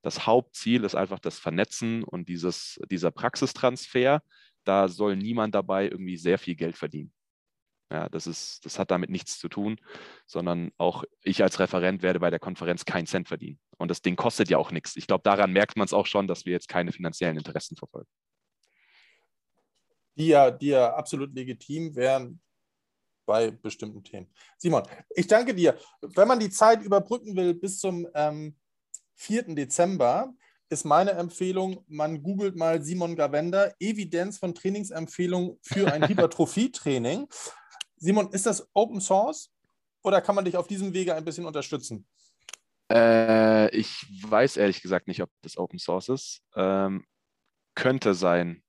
das Hauptziel ist einfach das Vernetzen und dieses, dieser Praxistransfer. Da soll niemand dabei irgendwie sehr viel Geld verdienen. Ja, das, ist, das hat damit nichts zu tun, sondern auch ich als Referent werde bei der Konferenz keinen Cent verdienen. Und das Ding kostet ja auch nichts. Ich glaube, daran merkt man es auch schon, dass wir jetzt keine finanziellen Interessen verfolgen. Die ja, die ja absolut legitim wären bei bestimmten Themen. Simon, ich danke dir. Wenn man die Zeit überbrücken will bis zum ähm, 4. Dezember ist meine Empfehlung, man googelt mal Simon Gavenda, Evidenz von Trainingsempfehlungen für ein Hypertrophie-Training. Simon, ist das Open Source oder kann man dich auf diesem Wege ein bisschen unterstützen? Äh, ich weiß ehrlich gesagt nicht, ob das Open Source ist. Ähm, könnte sein.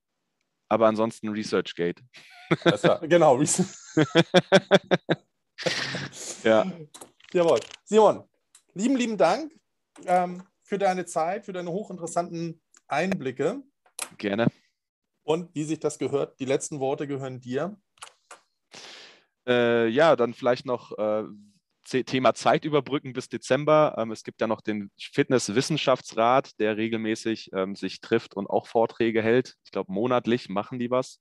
Aber ansonsten ResearchGate. Genau. ja. Jawohl. Simon, lieben, lieben Dank ähm, für deine Zeit, für deine hochinteressanten Einblicke. Gerne. Und wie sich das gehört, die letzten Worte gehören dir. Äh, ja, dann vielleicht noch äh, Thema Zeit überbrücken bis Dezember. Ähm, es gibt ja noch den Fitnesswissenschaftsrat, der regelmäßig ähm, sich trifft und auch Vorträge hält. Ich glaube, monatlich machen die was.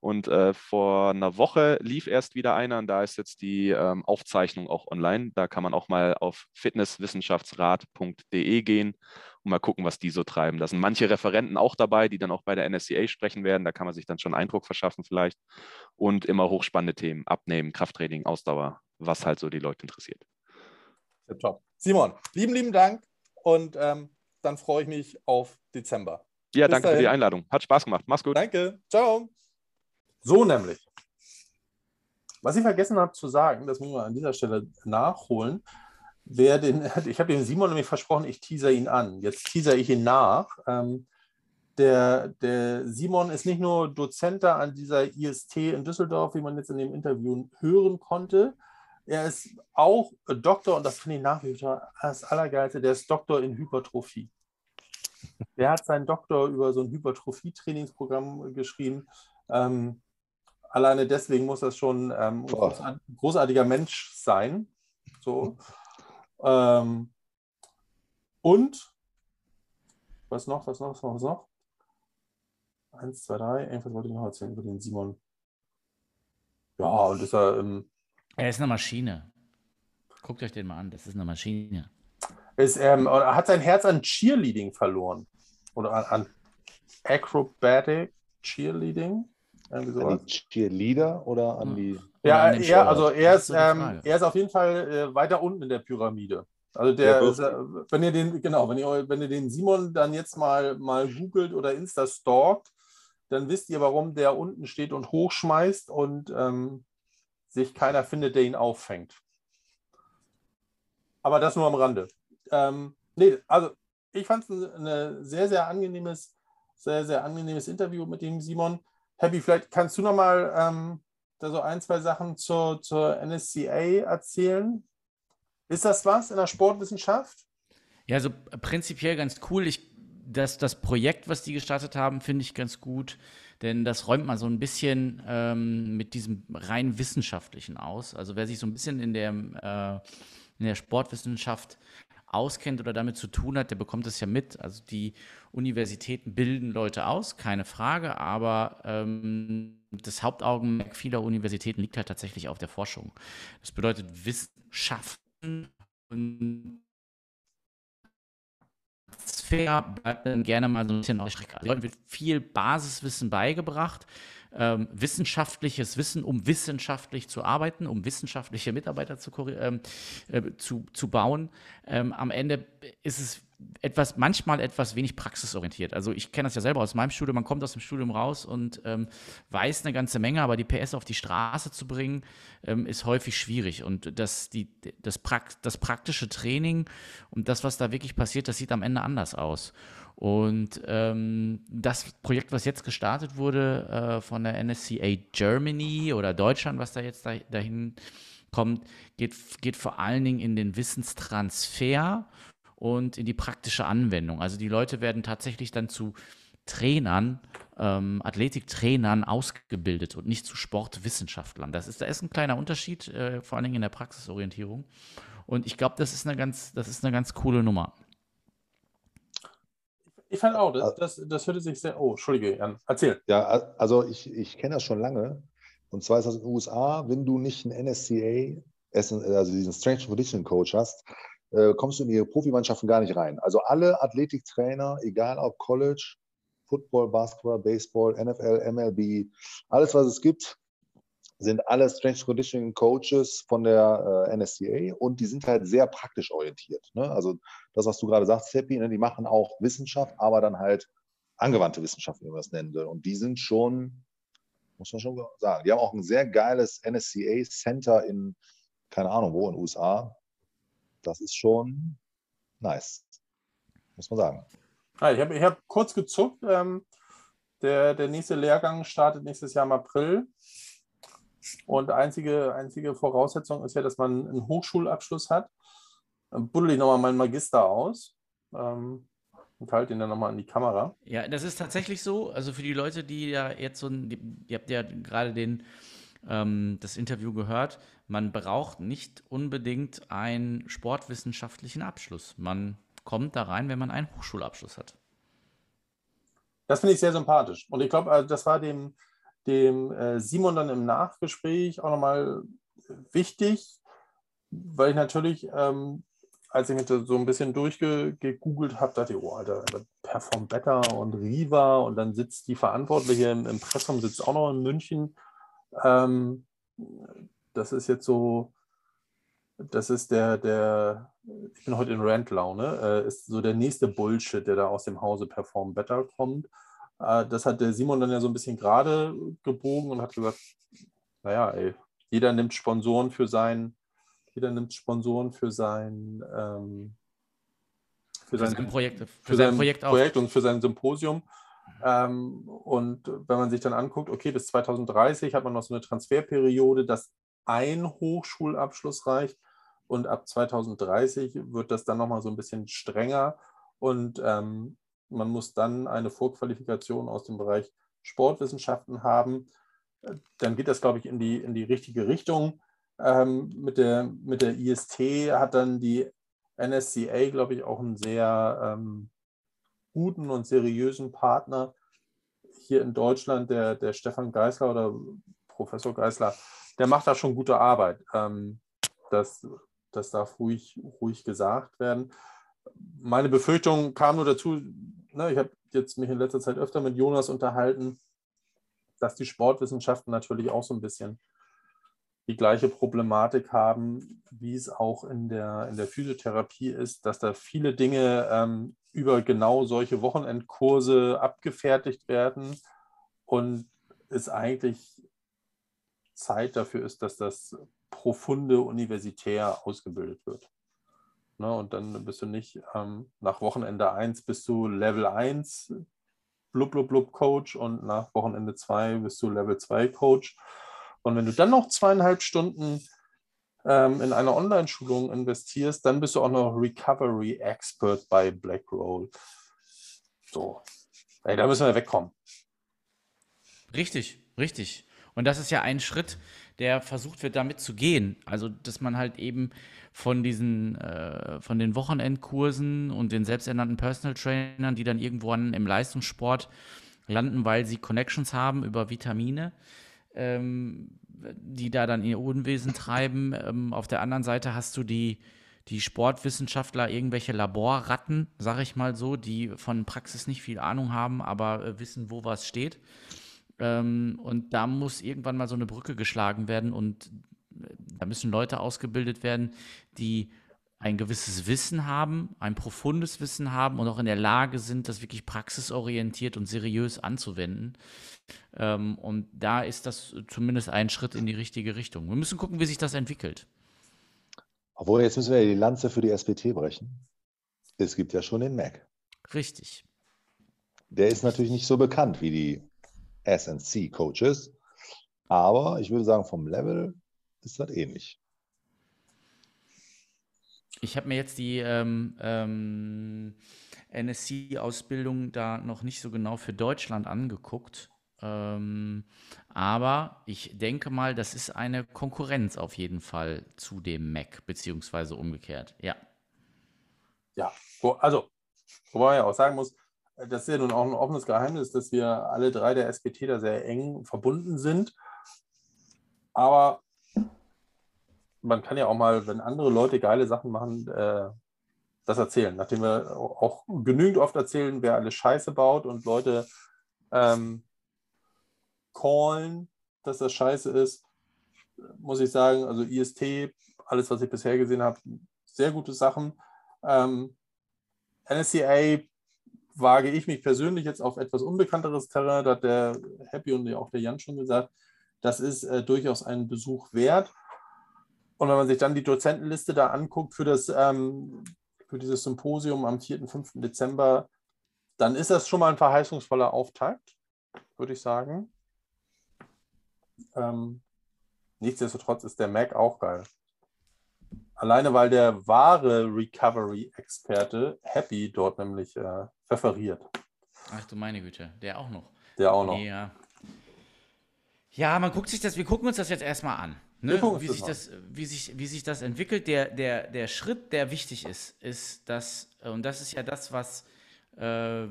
Und äh, vor einer Woche lief erst wieder einer und da ist jetzt die ähm, Aufzeichnung auch online. Da kann man auch mal auf fitnesswissenschaftsrat.de gehen und mal gucken, was die so treiben. Da sind manche Referenten auch dabei, die dann auch bei der NSCA sprechen werden. Da kann man sich dann schon Eindruck verschaffen vielleicht. Und immer hochspannende Themen, Abnehmen, Krafttraining, Ausdauer, was halt so die Leute interessiert. Ja, top. Simon, lieben, lieben Dank und ähm, dann freue ich mich auf Dezember. Ja, Bis danke dahin. für die Einladung. Hat Spaß gemacht. Mach's gut. Danke. Ciao. So nämlich. Was ich vergessen habe zu sagen, das müssen wir an dieser Stelle nachholen. Wer den, ich habe dem Simon nämlich versprochen, ich teaser ihn an. Jetzt teaser ich ihn nach. Ähm, der, der Simon ist nicht nur Dozent an dieser IST in Düsseldorf, wie man jetzt in dem Interview hören konnte. Er ist auch Doktor, und das finde ich nach wie vor das Allergeilste, der ist Doktor in Hypertrophie. Der hat seinen Doktor über so ein Hypertrophie-Trainingsprogramm geschrieben. Ähm, alleine deswegen muss das schon ähm, ein großartiger Mensch sein. So. Ähm, und was noch, was noch, was noch, was noch? Eins, zwei, drei. Irgendwas wollte ich noch erzählen über den Simon. Ja, und ist er. Ähm, er ist eine Maschine. Guckt euch den mal an, das ist eine Maschine. Ist, ähm, er hat sein Herz an Cheerleading verloren. Oder an, an Acrobatic Cheerleading. An die Cheerleader oder an die. Ja, ja also er ist, ähm, er ist auf jeden Fall äh, weiter unten in der Pyramide. Also der, ja, ist, äh, wenn ihr den, genau, wenn ihr, wenn ihr den Simon dann jetzt mal, mal googelt oder Insta stalkt, dann wisst ihr, warum der unten steht und hochschmeißt und ähm, sich keiner findet, der ihn auffängt. Aber das nur am Rande. Ähm, nee, also ich fand es ein sehr, sehr angenehmes, sehr, sehr angenehmes Interview mit dem Simon. Happy, vielleicht kannst du nochmal ähm, da so ein, zwei Sachen zur, zur NSCA erzählen. Ist das was in der Sportwissenschaft? Ja, also prinzipiell ganz cool. Ich das, das Projekt, was die gestartet haben, finde ich ganz gut, denn das räumt mal so ein bisschen ähm, mit diesem rein wissenschaftlichen aus. Also wer sich so ein bisschen in der, äh, in der Sportwissenschaft auskennt oder damit zu tun hat, der bekommt es ja mit. Also die Universitäten bilden Leute aus, keine Frage, aber ähm, das Hauptaugenmerk vieler Universitäten liegt halt tatsächlich auf der Forschung. Das bedeutet Wissenschaften und Transfer bleibt dann gerne mal so ein bisschen auf Strecke. Also wird viel Basiswissen beigebracht, ähm, wissenschaftliches Wissen, um wissenschaftlich zu arbeiten, um wissenschaftliche Mitarbeiter zu, ähm, äh, zu, zu bauen. Ähm, am Ende ist es etwas, manchmal etwas wenig praxisorientiert. Also ich kenne das ja selber aus meinem Studium, man kommt aus dem Studium raus und ähm, weiß eine ganze Menge, aber die PS auf die Straße zu bringen, ähm, ist häufig schwierig. Und das, die, das, Prakt, das praktische Training und das, was da wirklich passiert, das sieht am Ende anders aus. Und ähm, das Projekt, was jetzt gestartet wurde äh, von der NSCA Germany oder Deutschland, was da jetzt da, dahin kommt, geht, geht vor allen Dingen in den Wissenstransfer und in die praktische Anwendung. Also die Leute werden tatsächlich dann zu Trainern, ähm, Athletiktrainern ausgebildet und nicht zu Sportwissenschaftlern. Das ist, da ist ein kleiner Unterschied, äh, vor allen Dingen in der Praxisorientierung. Und ich glaube, das ist eine ganz, das ist eine ganz coole Nummer. Ich fand auch, das, das, das hörte sich sehr. Oh, Entschuldige, Jan, erzähl. Ja, also ich, ich kenne das schon lange. Und zwar ist das in den USA, wenn du nicht einen NSCA, also diesen Strength Conditioning Coach hast, äh, kommst du in ihre Profimannschaften gar nicht rein. Also alle Athletiktrainer, egal ob College, Football, Basketball, Baseball, NFL, MLB, alles, was es gibt, sind alle Strength Conditioning Coaches von der äh, NSCA und die sind halt sehr praktisch orientiert. Ne? Also das, was du gerade sagst, Seppi, ne, die machen auch Wissenschaft, aber dann halt angewandte Wissenschaft, wie man das nennen will. Und die sind schon, muss man schon sagen, die haben auch ein sehr geiles NSCA Center in, keine Ahnung wo, in den USA das ist schon nice, muss man sagen. Ja, ich habe ich hab kurz gezuckt. Ähm, der, der nächste Lehrgang startet nächstes Jahr im April. Und einzige, einzige Voraussetzung ist ja, dass man einen Hochschulabschluss hat. Dann buddel ich nochmal meinen Magister aus ähm, und halte ihn dann nochmal an die Kamera. Ja, das ist tatsächlich so. Also für die Leute, die ja jetzt so ein, ihr habt ja gerade den ähm, das Interview gehört, man braucht nicht unbedingt einen sportwissenschaftlichen Abschluss. Man kommt da rein, wenn man einen Hochschulabschluss hat. Das finde ich sehr sympathisch. Und ich glaube, äh, das war dem, dem äh, Simon dann im Nachgespräch auch nochmal wichtig, weil ich natürlich, ähm, als ich mich so ein bisschen durchgegoogelt habe, dachte ich, oh, Alter, Perform Better und Riva und dann sitzt die Verantwortliche im Impressum, sitzt auch noch in München ähm, das ist jetzt so, das ist der, der, ich bin heute in Rant-Laune, äh, ist so der nächste Bullshit, der da aus dem Hause Perform Better kommt. Äh, das hat der Simon dann ja so ein bisschen gerade gebogen und hat gesagt, naja, ey, jeder nimmt Sponsoren für sein, jeder nimmt Sponsoren für sein, ähm, für, für sein, sein, Projekt, für, für sein, sein Projekt, Projekt und für sein Symposium. Ähm, und wenn man sich dann anguckt, okay, bis 2030 hat man noch so eine Transferperiode, dass ein Hochschulabschluss reicht und ab 2030 wird das dann nochmal so ein bisschen strenger und ähm, man muss dann eine Vorqualifikation aus dem Bereich Sportwissenschaften haben. Dann geht das, glaube ich, in die, in die richtige Richtung. Ähm, mit, der, mit der IST hat dann die NSCA, glaube ich, auch einen sehr ähm, guten und seriösen Partner hier in Deutschland, der, der Stefan Geisler oder Professor Geisler, der macht da schon gute Arbeit. Ähm, das, das darf ruhig, ruhig gesagt werden. Meine Befürchtung kam nur dazu, ne, ich habe jetzt mich in letzter Zeit öfter mit Jonas unterhalten, dass die Sportwissenschaften natürlich auch so ein bisschen die gleiche Problematik haben, wie es auch in der, in der Physiotherapie ist, dass da viele Dinge ähm, über genau solche Wochenendkurse abgefertigt werden und es eigentlich Zeit dafür ist, dass das profunde universitär ausgebildet wird. Ne, und dann bist du nicht ähm, nach Wochenende 1 bist du Level 1 blub, blub, blub Coach und nach Wochenende 2 bist du Level 2 Coach. Und wenn du dann noch zweieinhalb Stunden ähm, in eine Online-Schulung investierst, dann bist du auch noch Recovery Expert bei Blackroll. So, Ey, da müssen wir wegkommen. Richtig, richtig. Und das ist ja ein Schritt, der versucht wird, damit zu gehen. Also, dass man halt eben von diesen, äh, von den Wochenendkursen und den selbsternannten Personal Trainern, die dann irgendwo an, im Leistungssport landen, weil sie Connections haben über Vitamine, ähm, die da dann ihr Unwesen treiben. Ähm, auf der anderen Seite hast du die, die Sportwissenschaftler, irgendwelche Laborratten, sag ich mal so, die von Praxis nicht viel Ahnung haben, aber äh, wissen, wo was steht. Ähm, und da muss irgendwann mal so eine Brücke geschlagen werden und äh, da müssen Leute ausgebildet werden, die ein gewisses Wissen haben, ein profundes Wissen haben und auch in der Lage sind, das wirklich praxisorientiert und seriös anzuwenden. Ähm, und da ist das zumindest ein Schritt in die richtige Richtung. Wir müssen gucken, wie sich das entwickelt. Obwohl, jetzt müssen wir ja die Lanze für die SBT brechen. Es gibt ja schon den Mac. Richtig. Der ist natürlich nicht so bekannt wie die SNC-Coaches, aber ich würde sagen, vom Level ist das ähnlich. Ich habe mir jetzt die ähm, ähm, NSC-Ausbildung da noch nicht so genau für Deutschland angeguckt. Ähm, aber ich denke mal, das ist eine Konkurrenz auf jeden Fall zu dem Mac, beziehungsweise umgekehrt. Ja. Ja, also, wobei man ja auch sagen muss, das ist ja nun auch ein offenes Geheimnis, dass wir alle drei der SBT da sehr eng verbunden sind. Aber man kann ja auch mal, wenn andere Leute geile Sachen machen, äh, das erzählen. Nachdem wir auch genügend oft erzählen, wer alles Scheiße baut und Leute ähm, callen, dass das Scheiße ist, muss ich sagen, also IST, alles, was ich bisher gesehen habe, sehr gute Sachen. Ähm, NSCA wage ich mich persönlich jetzt auf etwas unbekannteres Terrain, da hat der Happy und auch der Jan schon gesagt, das ist äh, durchaus einen Besuch wert. Und wenn man sich dann die Dozentenliste da anguckt für, das, ähm, für dieses Symposium am 4. und 5. Dezember, dann ist das schon mal ein verheißungsvoller Auftakt, würde ich sagen. Ähm, nichtsdestotrotz ist der Mac auch geil. Alleine weil der wahre Recovery-Experte Happy dort nämlich äh, präferiert. Ach du meine Güte, der auch noch. Der auch noch. Ja. Ja, man guckt sich das, wir gucken uns das jetzt erstmal an. Ne? Wie, sich das, wie, sich, wie sich das entwickelt. Der, der, der Schritt, der wichtig ist, ist, dass, und das ist ja das, was, äh,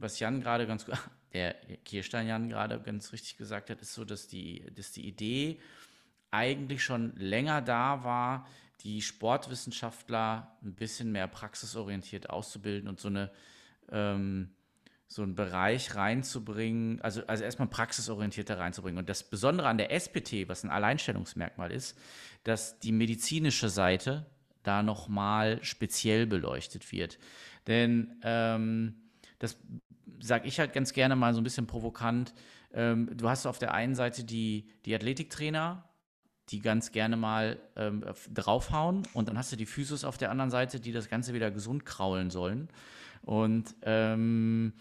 was Jan gerade ganz gut, der Kirstein Jan gerade ganz richtig gesagt hat, ist so, dass die, dass die Idee eigentlich schon länger da war, die Sportwissenschaftler ein bisschen mehr praxisorientiert auszubilden und so eine ähm, so einen Bereich reinzubringen, also, also erstmal praxisorientierter reinzubringen. Und das Besondere an der SPT, was ein Alleinstellungsmerkmal ist, dass die medizinische Seite da nochmal speziell beleuchtet wird. Denn ähm, das sage ich halt ganz gerne mal so ein bisschen provokant. Ähm, du hast auf der einen Seite die, die Athletiktrainer die ganz gerne mal ähm, draufhauen und dann hast du die Physios auf der anderen Seite, die das Ganze wieder gesund kraulen sollen. Und ähm,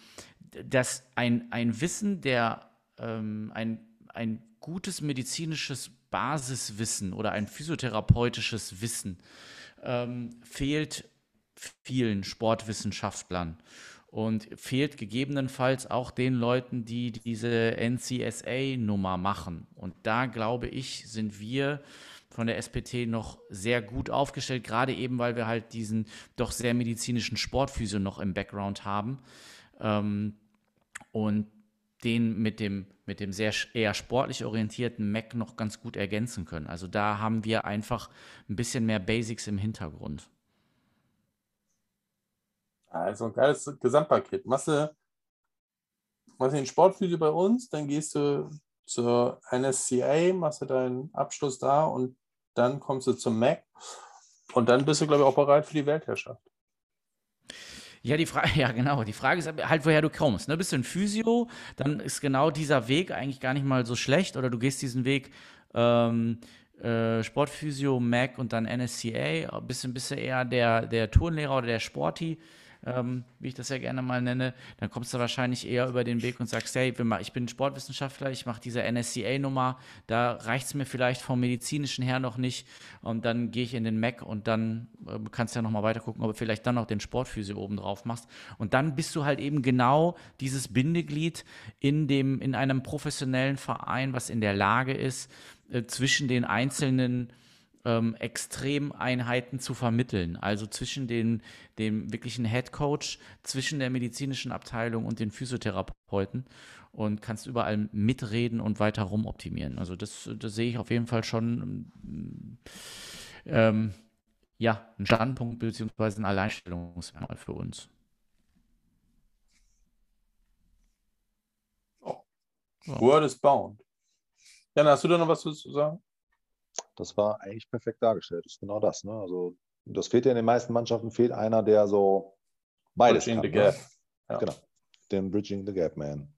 dass ein, ein Wissen, der ähm, ein, ein gutes medizinisches Basiswissen oder ein physiotherapeutisches Wissen ähm, fehlt vielen Sportwissenschaftlern und fehlt gegebenenfalls auch den Leuten, die diese NCSA-Nummer machen. Und da glaube ich, sind wir von der SPT noch sehr gut aufgestellt, gerade eben, weil wir halt diesen doch sehr medizinischen Sportphysio noch im Background haben ähm, und den mit dem, mit dem sehr eher sportlich orientierten Mac noch ganz gut ergänzen können. Also da haben wir einfach ein bisschen mehr Basics im Hintergrund. Also ein geiles Gesamtpaket. Machst du, machst du den Sportphysio bei uns, dann gehst du zur NSCA, machst du deinen Abschluss da und dann kommst du zum Mac und dann bist du, glaube ich, auch bereit für die Weltherrschaft. Ja, die Frage, ja, genau. Die Frage ist halt, woher du kommst. Ne? Bist du ein Physio, dann ist genau dieser Weg eigentlich gar nicht mal so schlecht oder du gehst diesen Weg ähm, äh, Sportphysio, Mac und dann NSCA. Bist du, bist du eher der, der Turnlehrer oder der Sporty? Ähm, wie ich das ja gerne mal nenne, dann kommst du wahrscheinlich eher über den Weg und sagst, hey, ich bin Sportwissenschaftler, ich mache diese NSCA-Nummer, da reicht es mir vielleicht vom medizinischen her noch nicht und dann gehe ich in den Mac und dann äh, kannst du ja nochmal weiter gucken, ob du vielleicht dann noch den Sportphysio oben drauf machst. Und dann bist du halt eben genau dieses Bindeglied in, dem, in einem professionellen Verein, was in der Lage ist, äh, zwischen den einzelnen ähm, Extremeinheiten zu vermitteln. Also zwischen den, dem wirklichen Head Coach, zwischen der medizinischen Abteilung und den Physiotherapeuten und kannst überall mitreden und weiter rumoptimieren. Also das, das sehe ich auf jeden Fall schon ähm, ja, ein Standpunkt bzw. ein Alleinstellungsmerkmal für uns. Oh. Word is bound. Jan, hast du da noch was zu sagen? Das war eigentlich perfekt dargestellt. Das ist genau das. Ne? Also das fehlt ja in den meisten Mannschaften, fehlt einer, der so beides Bridging kann. the ne? gap. Ja. Genau, den Bridging the Gap Man.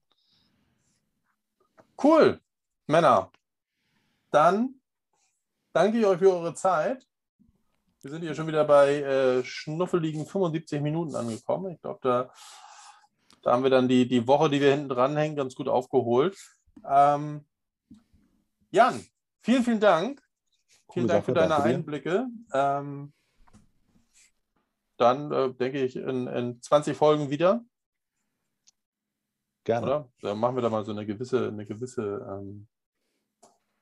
Cool, Männer. Dann danke ich euch für eure Zeit. Wir sind hier schon wieder bei äh, schnuffeligen 75 Minuten angekommen. Ich glaube, da, da haben wir dann die, die Woche, die wir hinten dranhängen, ganz gut aufgeholt. Ähm, Jan, vielen, vielen Dank. Vielen Dank für deine. Einblicke. Ähm, dann äh, denke ich in, in 20 Folgen wieder, Gerne. oder? Dann machen wir da mal so eine gewisse, eine gewisse ähm,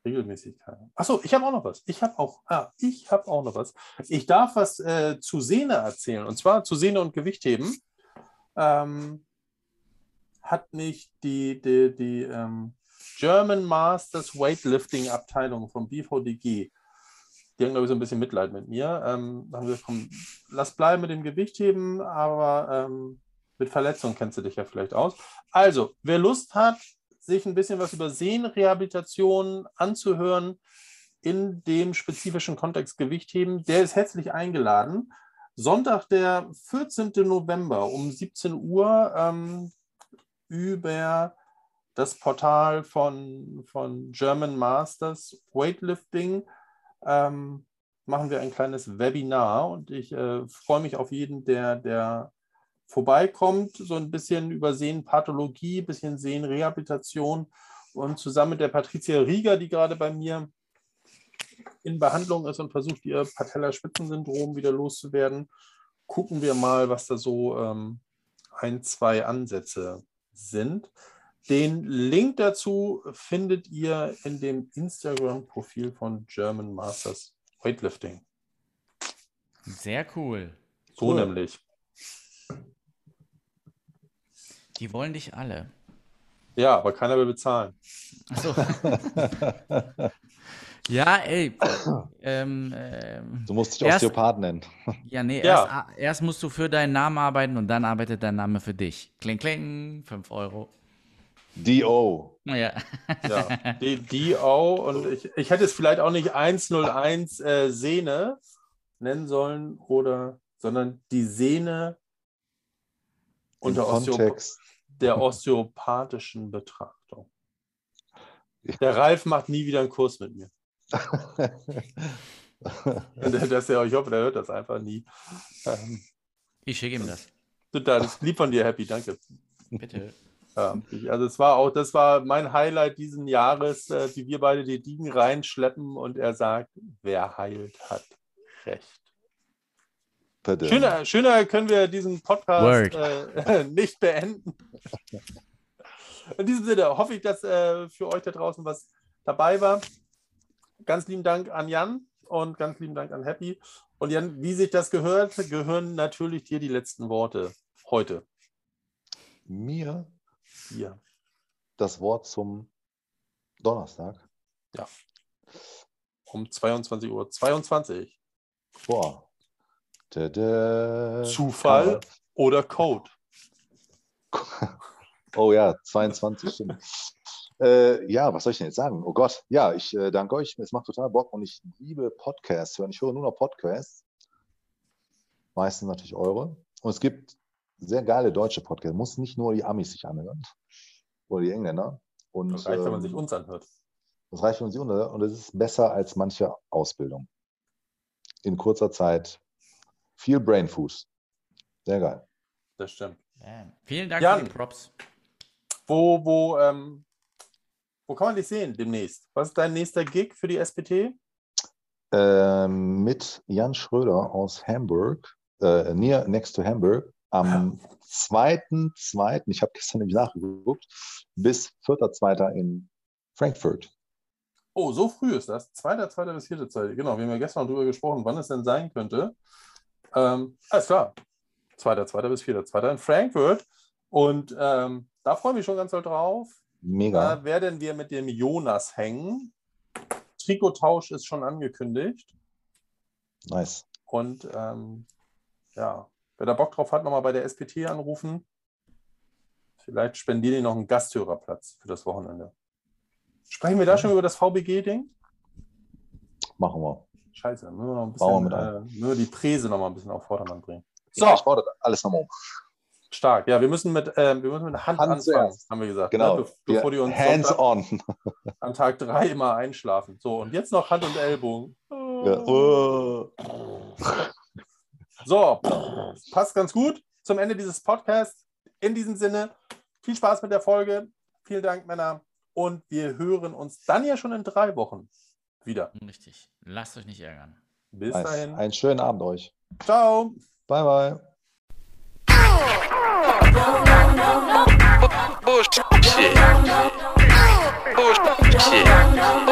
Regelmäßigkeit. Achso, ich habe auch noch was. Ich habe auch, ah, ich habe auch noch was. Ich darf was äh, zu Sehne erzählen. Und zwar zu Sehne und Gewichtheben. Ähm, hat nicht die, die, die ähm, German Masters Weightlifting Abteilung vom BVDG die haben, glaube ich, so ein bisschen Mitleid mit mir. Ähm, haben gesagt, komm, lass bleiben mit dem Gewichtheben, aber ähm, mit Verletzungen kennst du dich ja vielleicht aus. Also, wer Lust hat, sich ein bisschen was über Sehnenrehabilitation anzuhören, in dem spezifischen Kontext Gewichtheben, der ist herzlich eingeladen. Sonntag, der 14. November um 17 Uhr ähm, über das Portal von, von German Masters Weightlifting ähm, machen wir ein kleines Webinar und ich äh, freue mich auf jeden, der, der vorbeikommt, so ein bisschen über Sehnenpathologie, ein bisschen Sehnenrehabilitation und zusammen mit der Patricia Rieger, die gerade bei mir in Behandlung ist und versucht, ihr Patellaspitzensyndrom wieder loszuwerden, gucken wir mal, was da so ähm, ein, zwei Ansätze sind. Den Link dazu findet ihr in dem Instagram-Profil von German Masters Weightlifting. Sehr cool. So Cool. nämlich. Die wollen dich alle. Ja, aber keiner will bezahlen. Achso. ja, ey. Ähm, ähm, Du musst dich Erst- Osteopath nennen. ja, nee, Ja. Erst, erst musst du für deinen Namen arbeiten und dann arbeitet dein Name für dich. Kling, kling, 5 Euro. DO. Ja. Ja, auch. Und ich, ich hätte es vielleicht auch nicht 101 äh, Sehne nennen sollen, oder, sondern die Sehne unter Osteop der osteopathischen Betrachtung. Der Ralf macht nie wieder einen Kurs mit mir. das ja, ich hoffe, der hört das einfach nie. Ähm, Ich schicke ihm das. total, das ist lieb von dir, Happy, danke. Bitte. Ja, ich, also es war auch, das war mein Highlight diesen Jahres, äh, wie wir beide die Diegen reinschleppen und er sagt, wer heilt, hat recht. Bitte. Schöner, schöner können wir diesen Podcast äh, nicht beenden. In diesem Sinne hoffe ich, dass äh, für euch da draußen was dabei war. Ganz lieben Dank an Jan und ganz lieben Dank an Happy. Und Jan, wie sich das gehört, gehören natürlich dir die letzten Worte heute. Mir Hier. das Wort zum Donnerstag. Um 22.22 Uhr. 22. Boah. Tada. Zufall oder Code? Oh ja, 22 stimmt. Äh, ja, was soll ich denn jetzt sagen? Oh Gott, ja, ich äh, danke euch. Es macht total Bock und ich liebe Podcasts hören. Ich höre nur noch Podcasts. Meistens natürlich eure. Und es gibt sehr geile deutsche Podcasts. Muss nicht nur die Amis sich anhören oder die Engländer. Und, Das reicht, wenn man ähm, sich uns anhört. Das reicht, wenn man sich unter und es ist besser als manche Ausbildung. In kurzer Zeit viel Brain Food. Sehr geil. Das stimmt. Ja. Vielen Dank Jan. für die Props. Wo, wo, ähm, wo kann man dich sehen demnächst? Was ist dein nächster Gig für die SPT? Ähm, mit Jan Schröder aus Hamburg, äh, near next to Hamburg, am 2.2., ich habe gestern nämlich nachgeguckt, bis 4.2. in Frankfurt. Oh, so früh ist das. Zweiter, zweiter bis vierte Zeit. Genau, wir haben ja gestern darüber gesprochen, wann es denn sein könnte. Ähm, alles klar. Zweiter, zweiter bis vierter, zweiter in Frankfurt. Und ähm, da freue ich mich schon ganz doll drauf. Mega. Da werden wir mit dem Jonas hängen. Trikottausch ist schon angekündigt. Nice. Und ähm, ja, wer da Bock drauf hat, nochmal bei der SPT anrufen. Vielleicht spendieren die noch einen Gasthörerplatz für das Wochenende. Sprechen wir da schon über das VBG-Ding? Machen wir. Scheiße, müssen wir noch ein bisschen, wir äh, müssen wir die Präse noch mal ein bisschen auf Vordermann bringen. So. Ich fordere alles nochmal um. Stark. Ja, wir müssen mit, ähm, wir müssen mit Hand, Hand anfangen, zuerst. haben wir gesagt. Genau. Ne? Be bevor die uns Hands Sonntag, on. an Tag drei immer einschlafen. So, und jetzt noch Hand und Ellbogen. Ja. Oh. So, passt ganz gut zum Ende dieses Podcasts. In diesem Sinne, viel Spaß mit der Folge. Vielen Dank, Männer. Und wir hören uns dann ja schon in drei Wochen wieder. Richtig. Lasst euch nicht ärgern. Bis nice. dahin. Einen schönen Abend euch. Ciao. Bye, bye. No, no, no, no. Bullshit. Bullshit.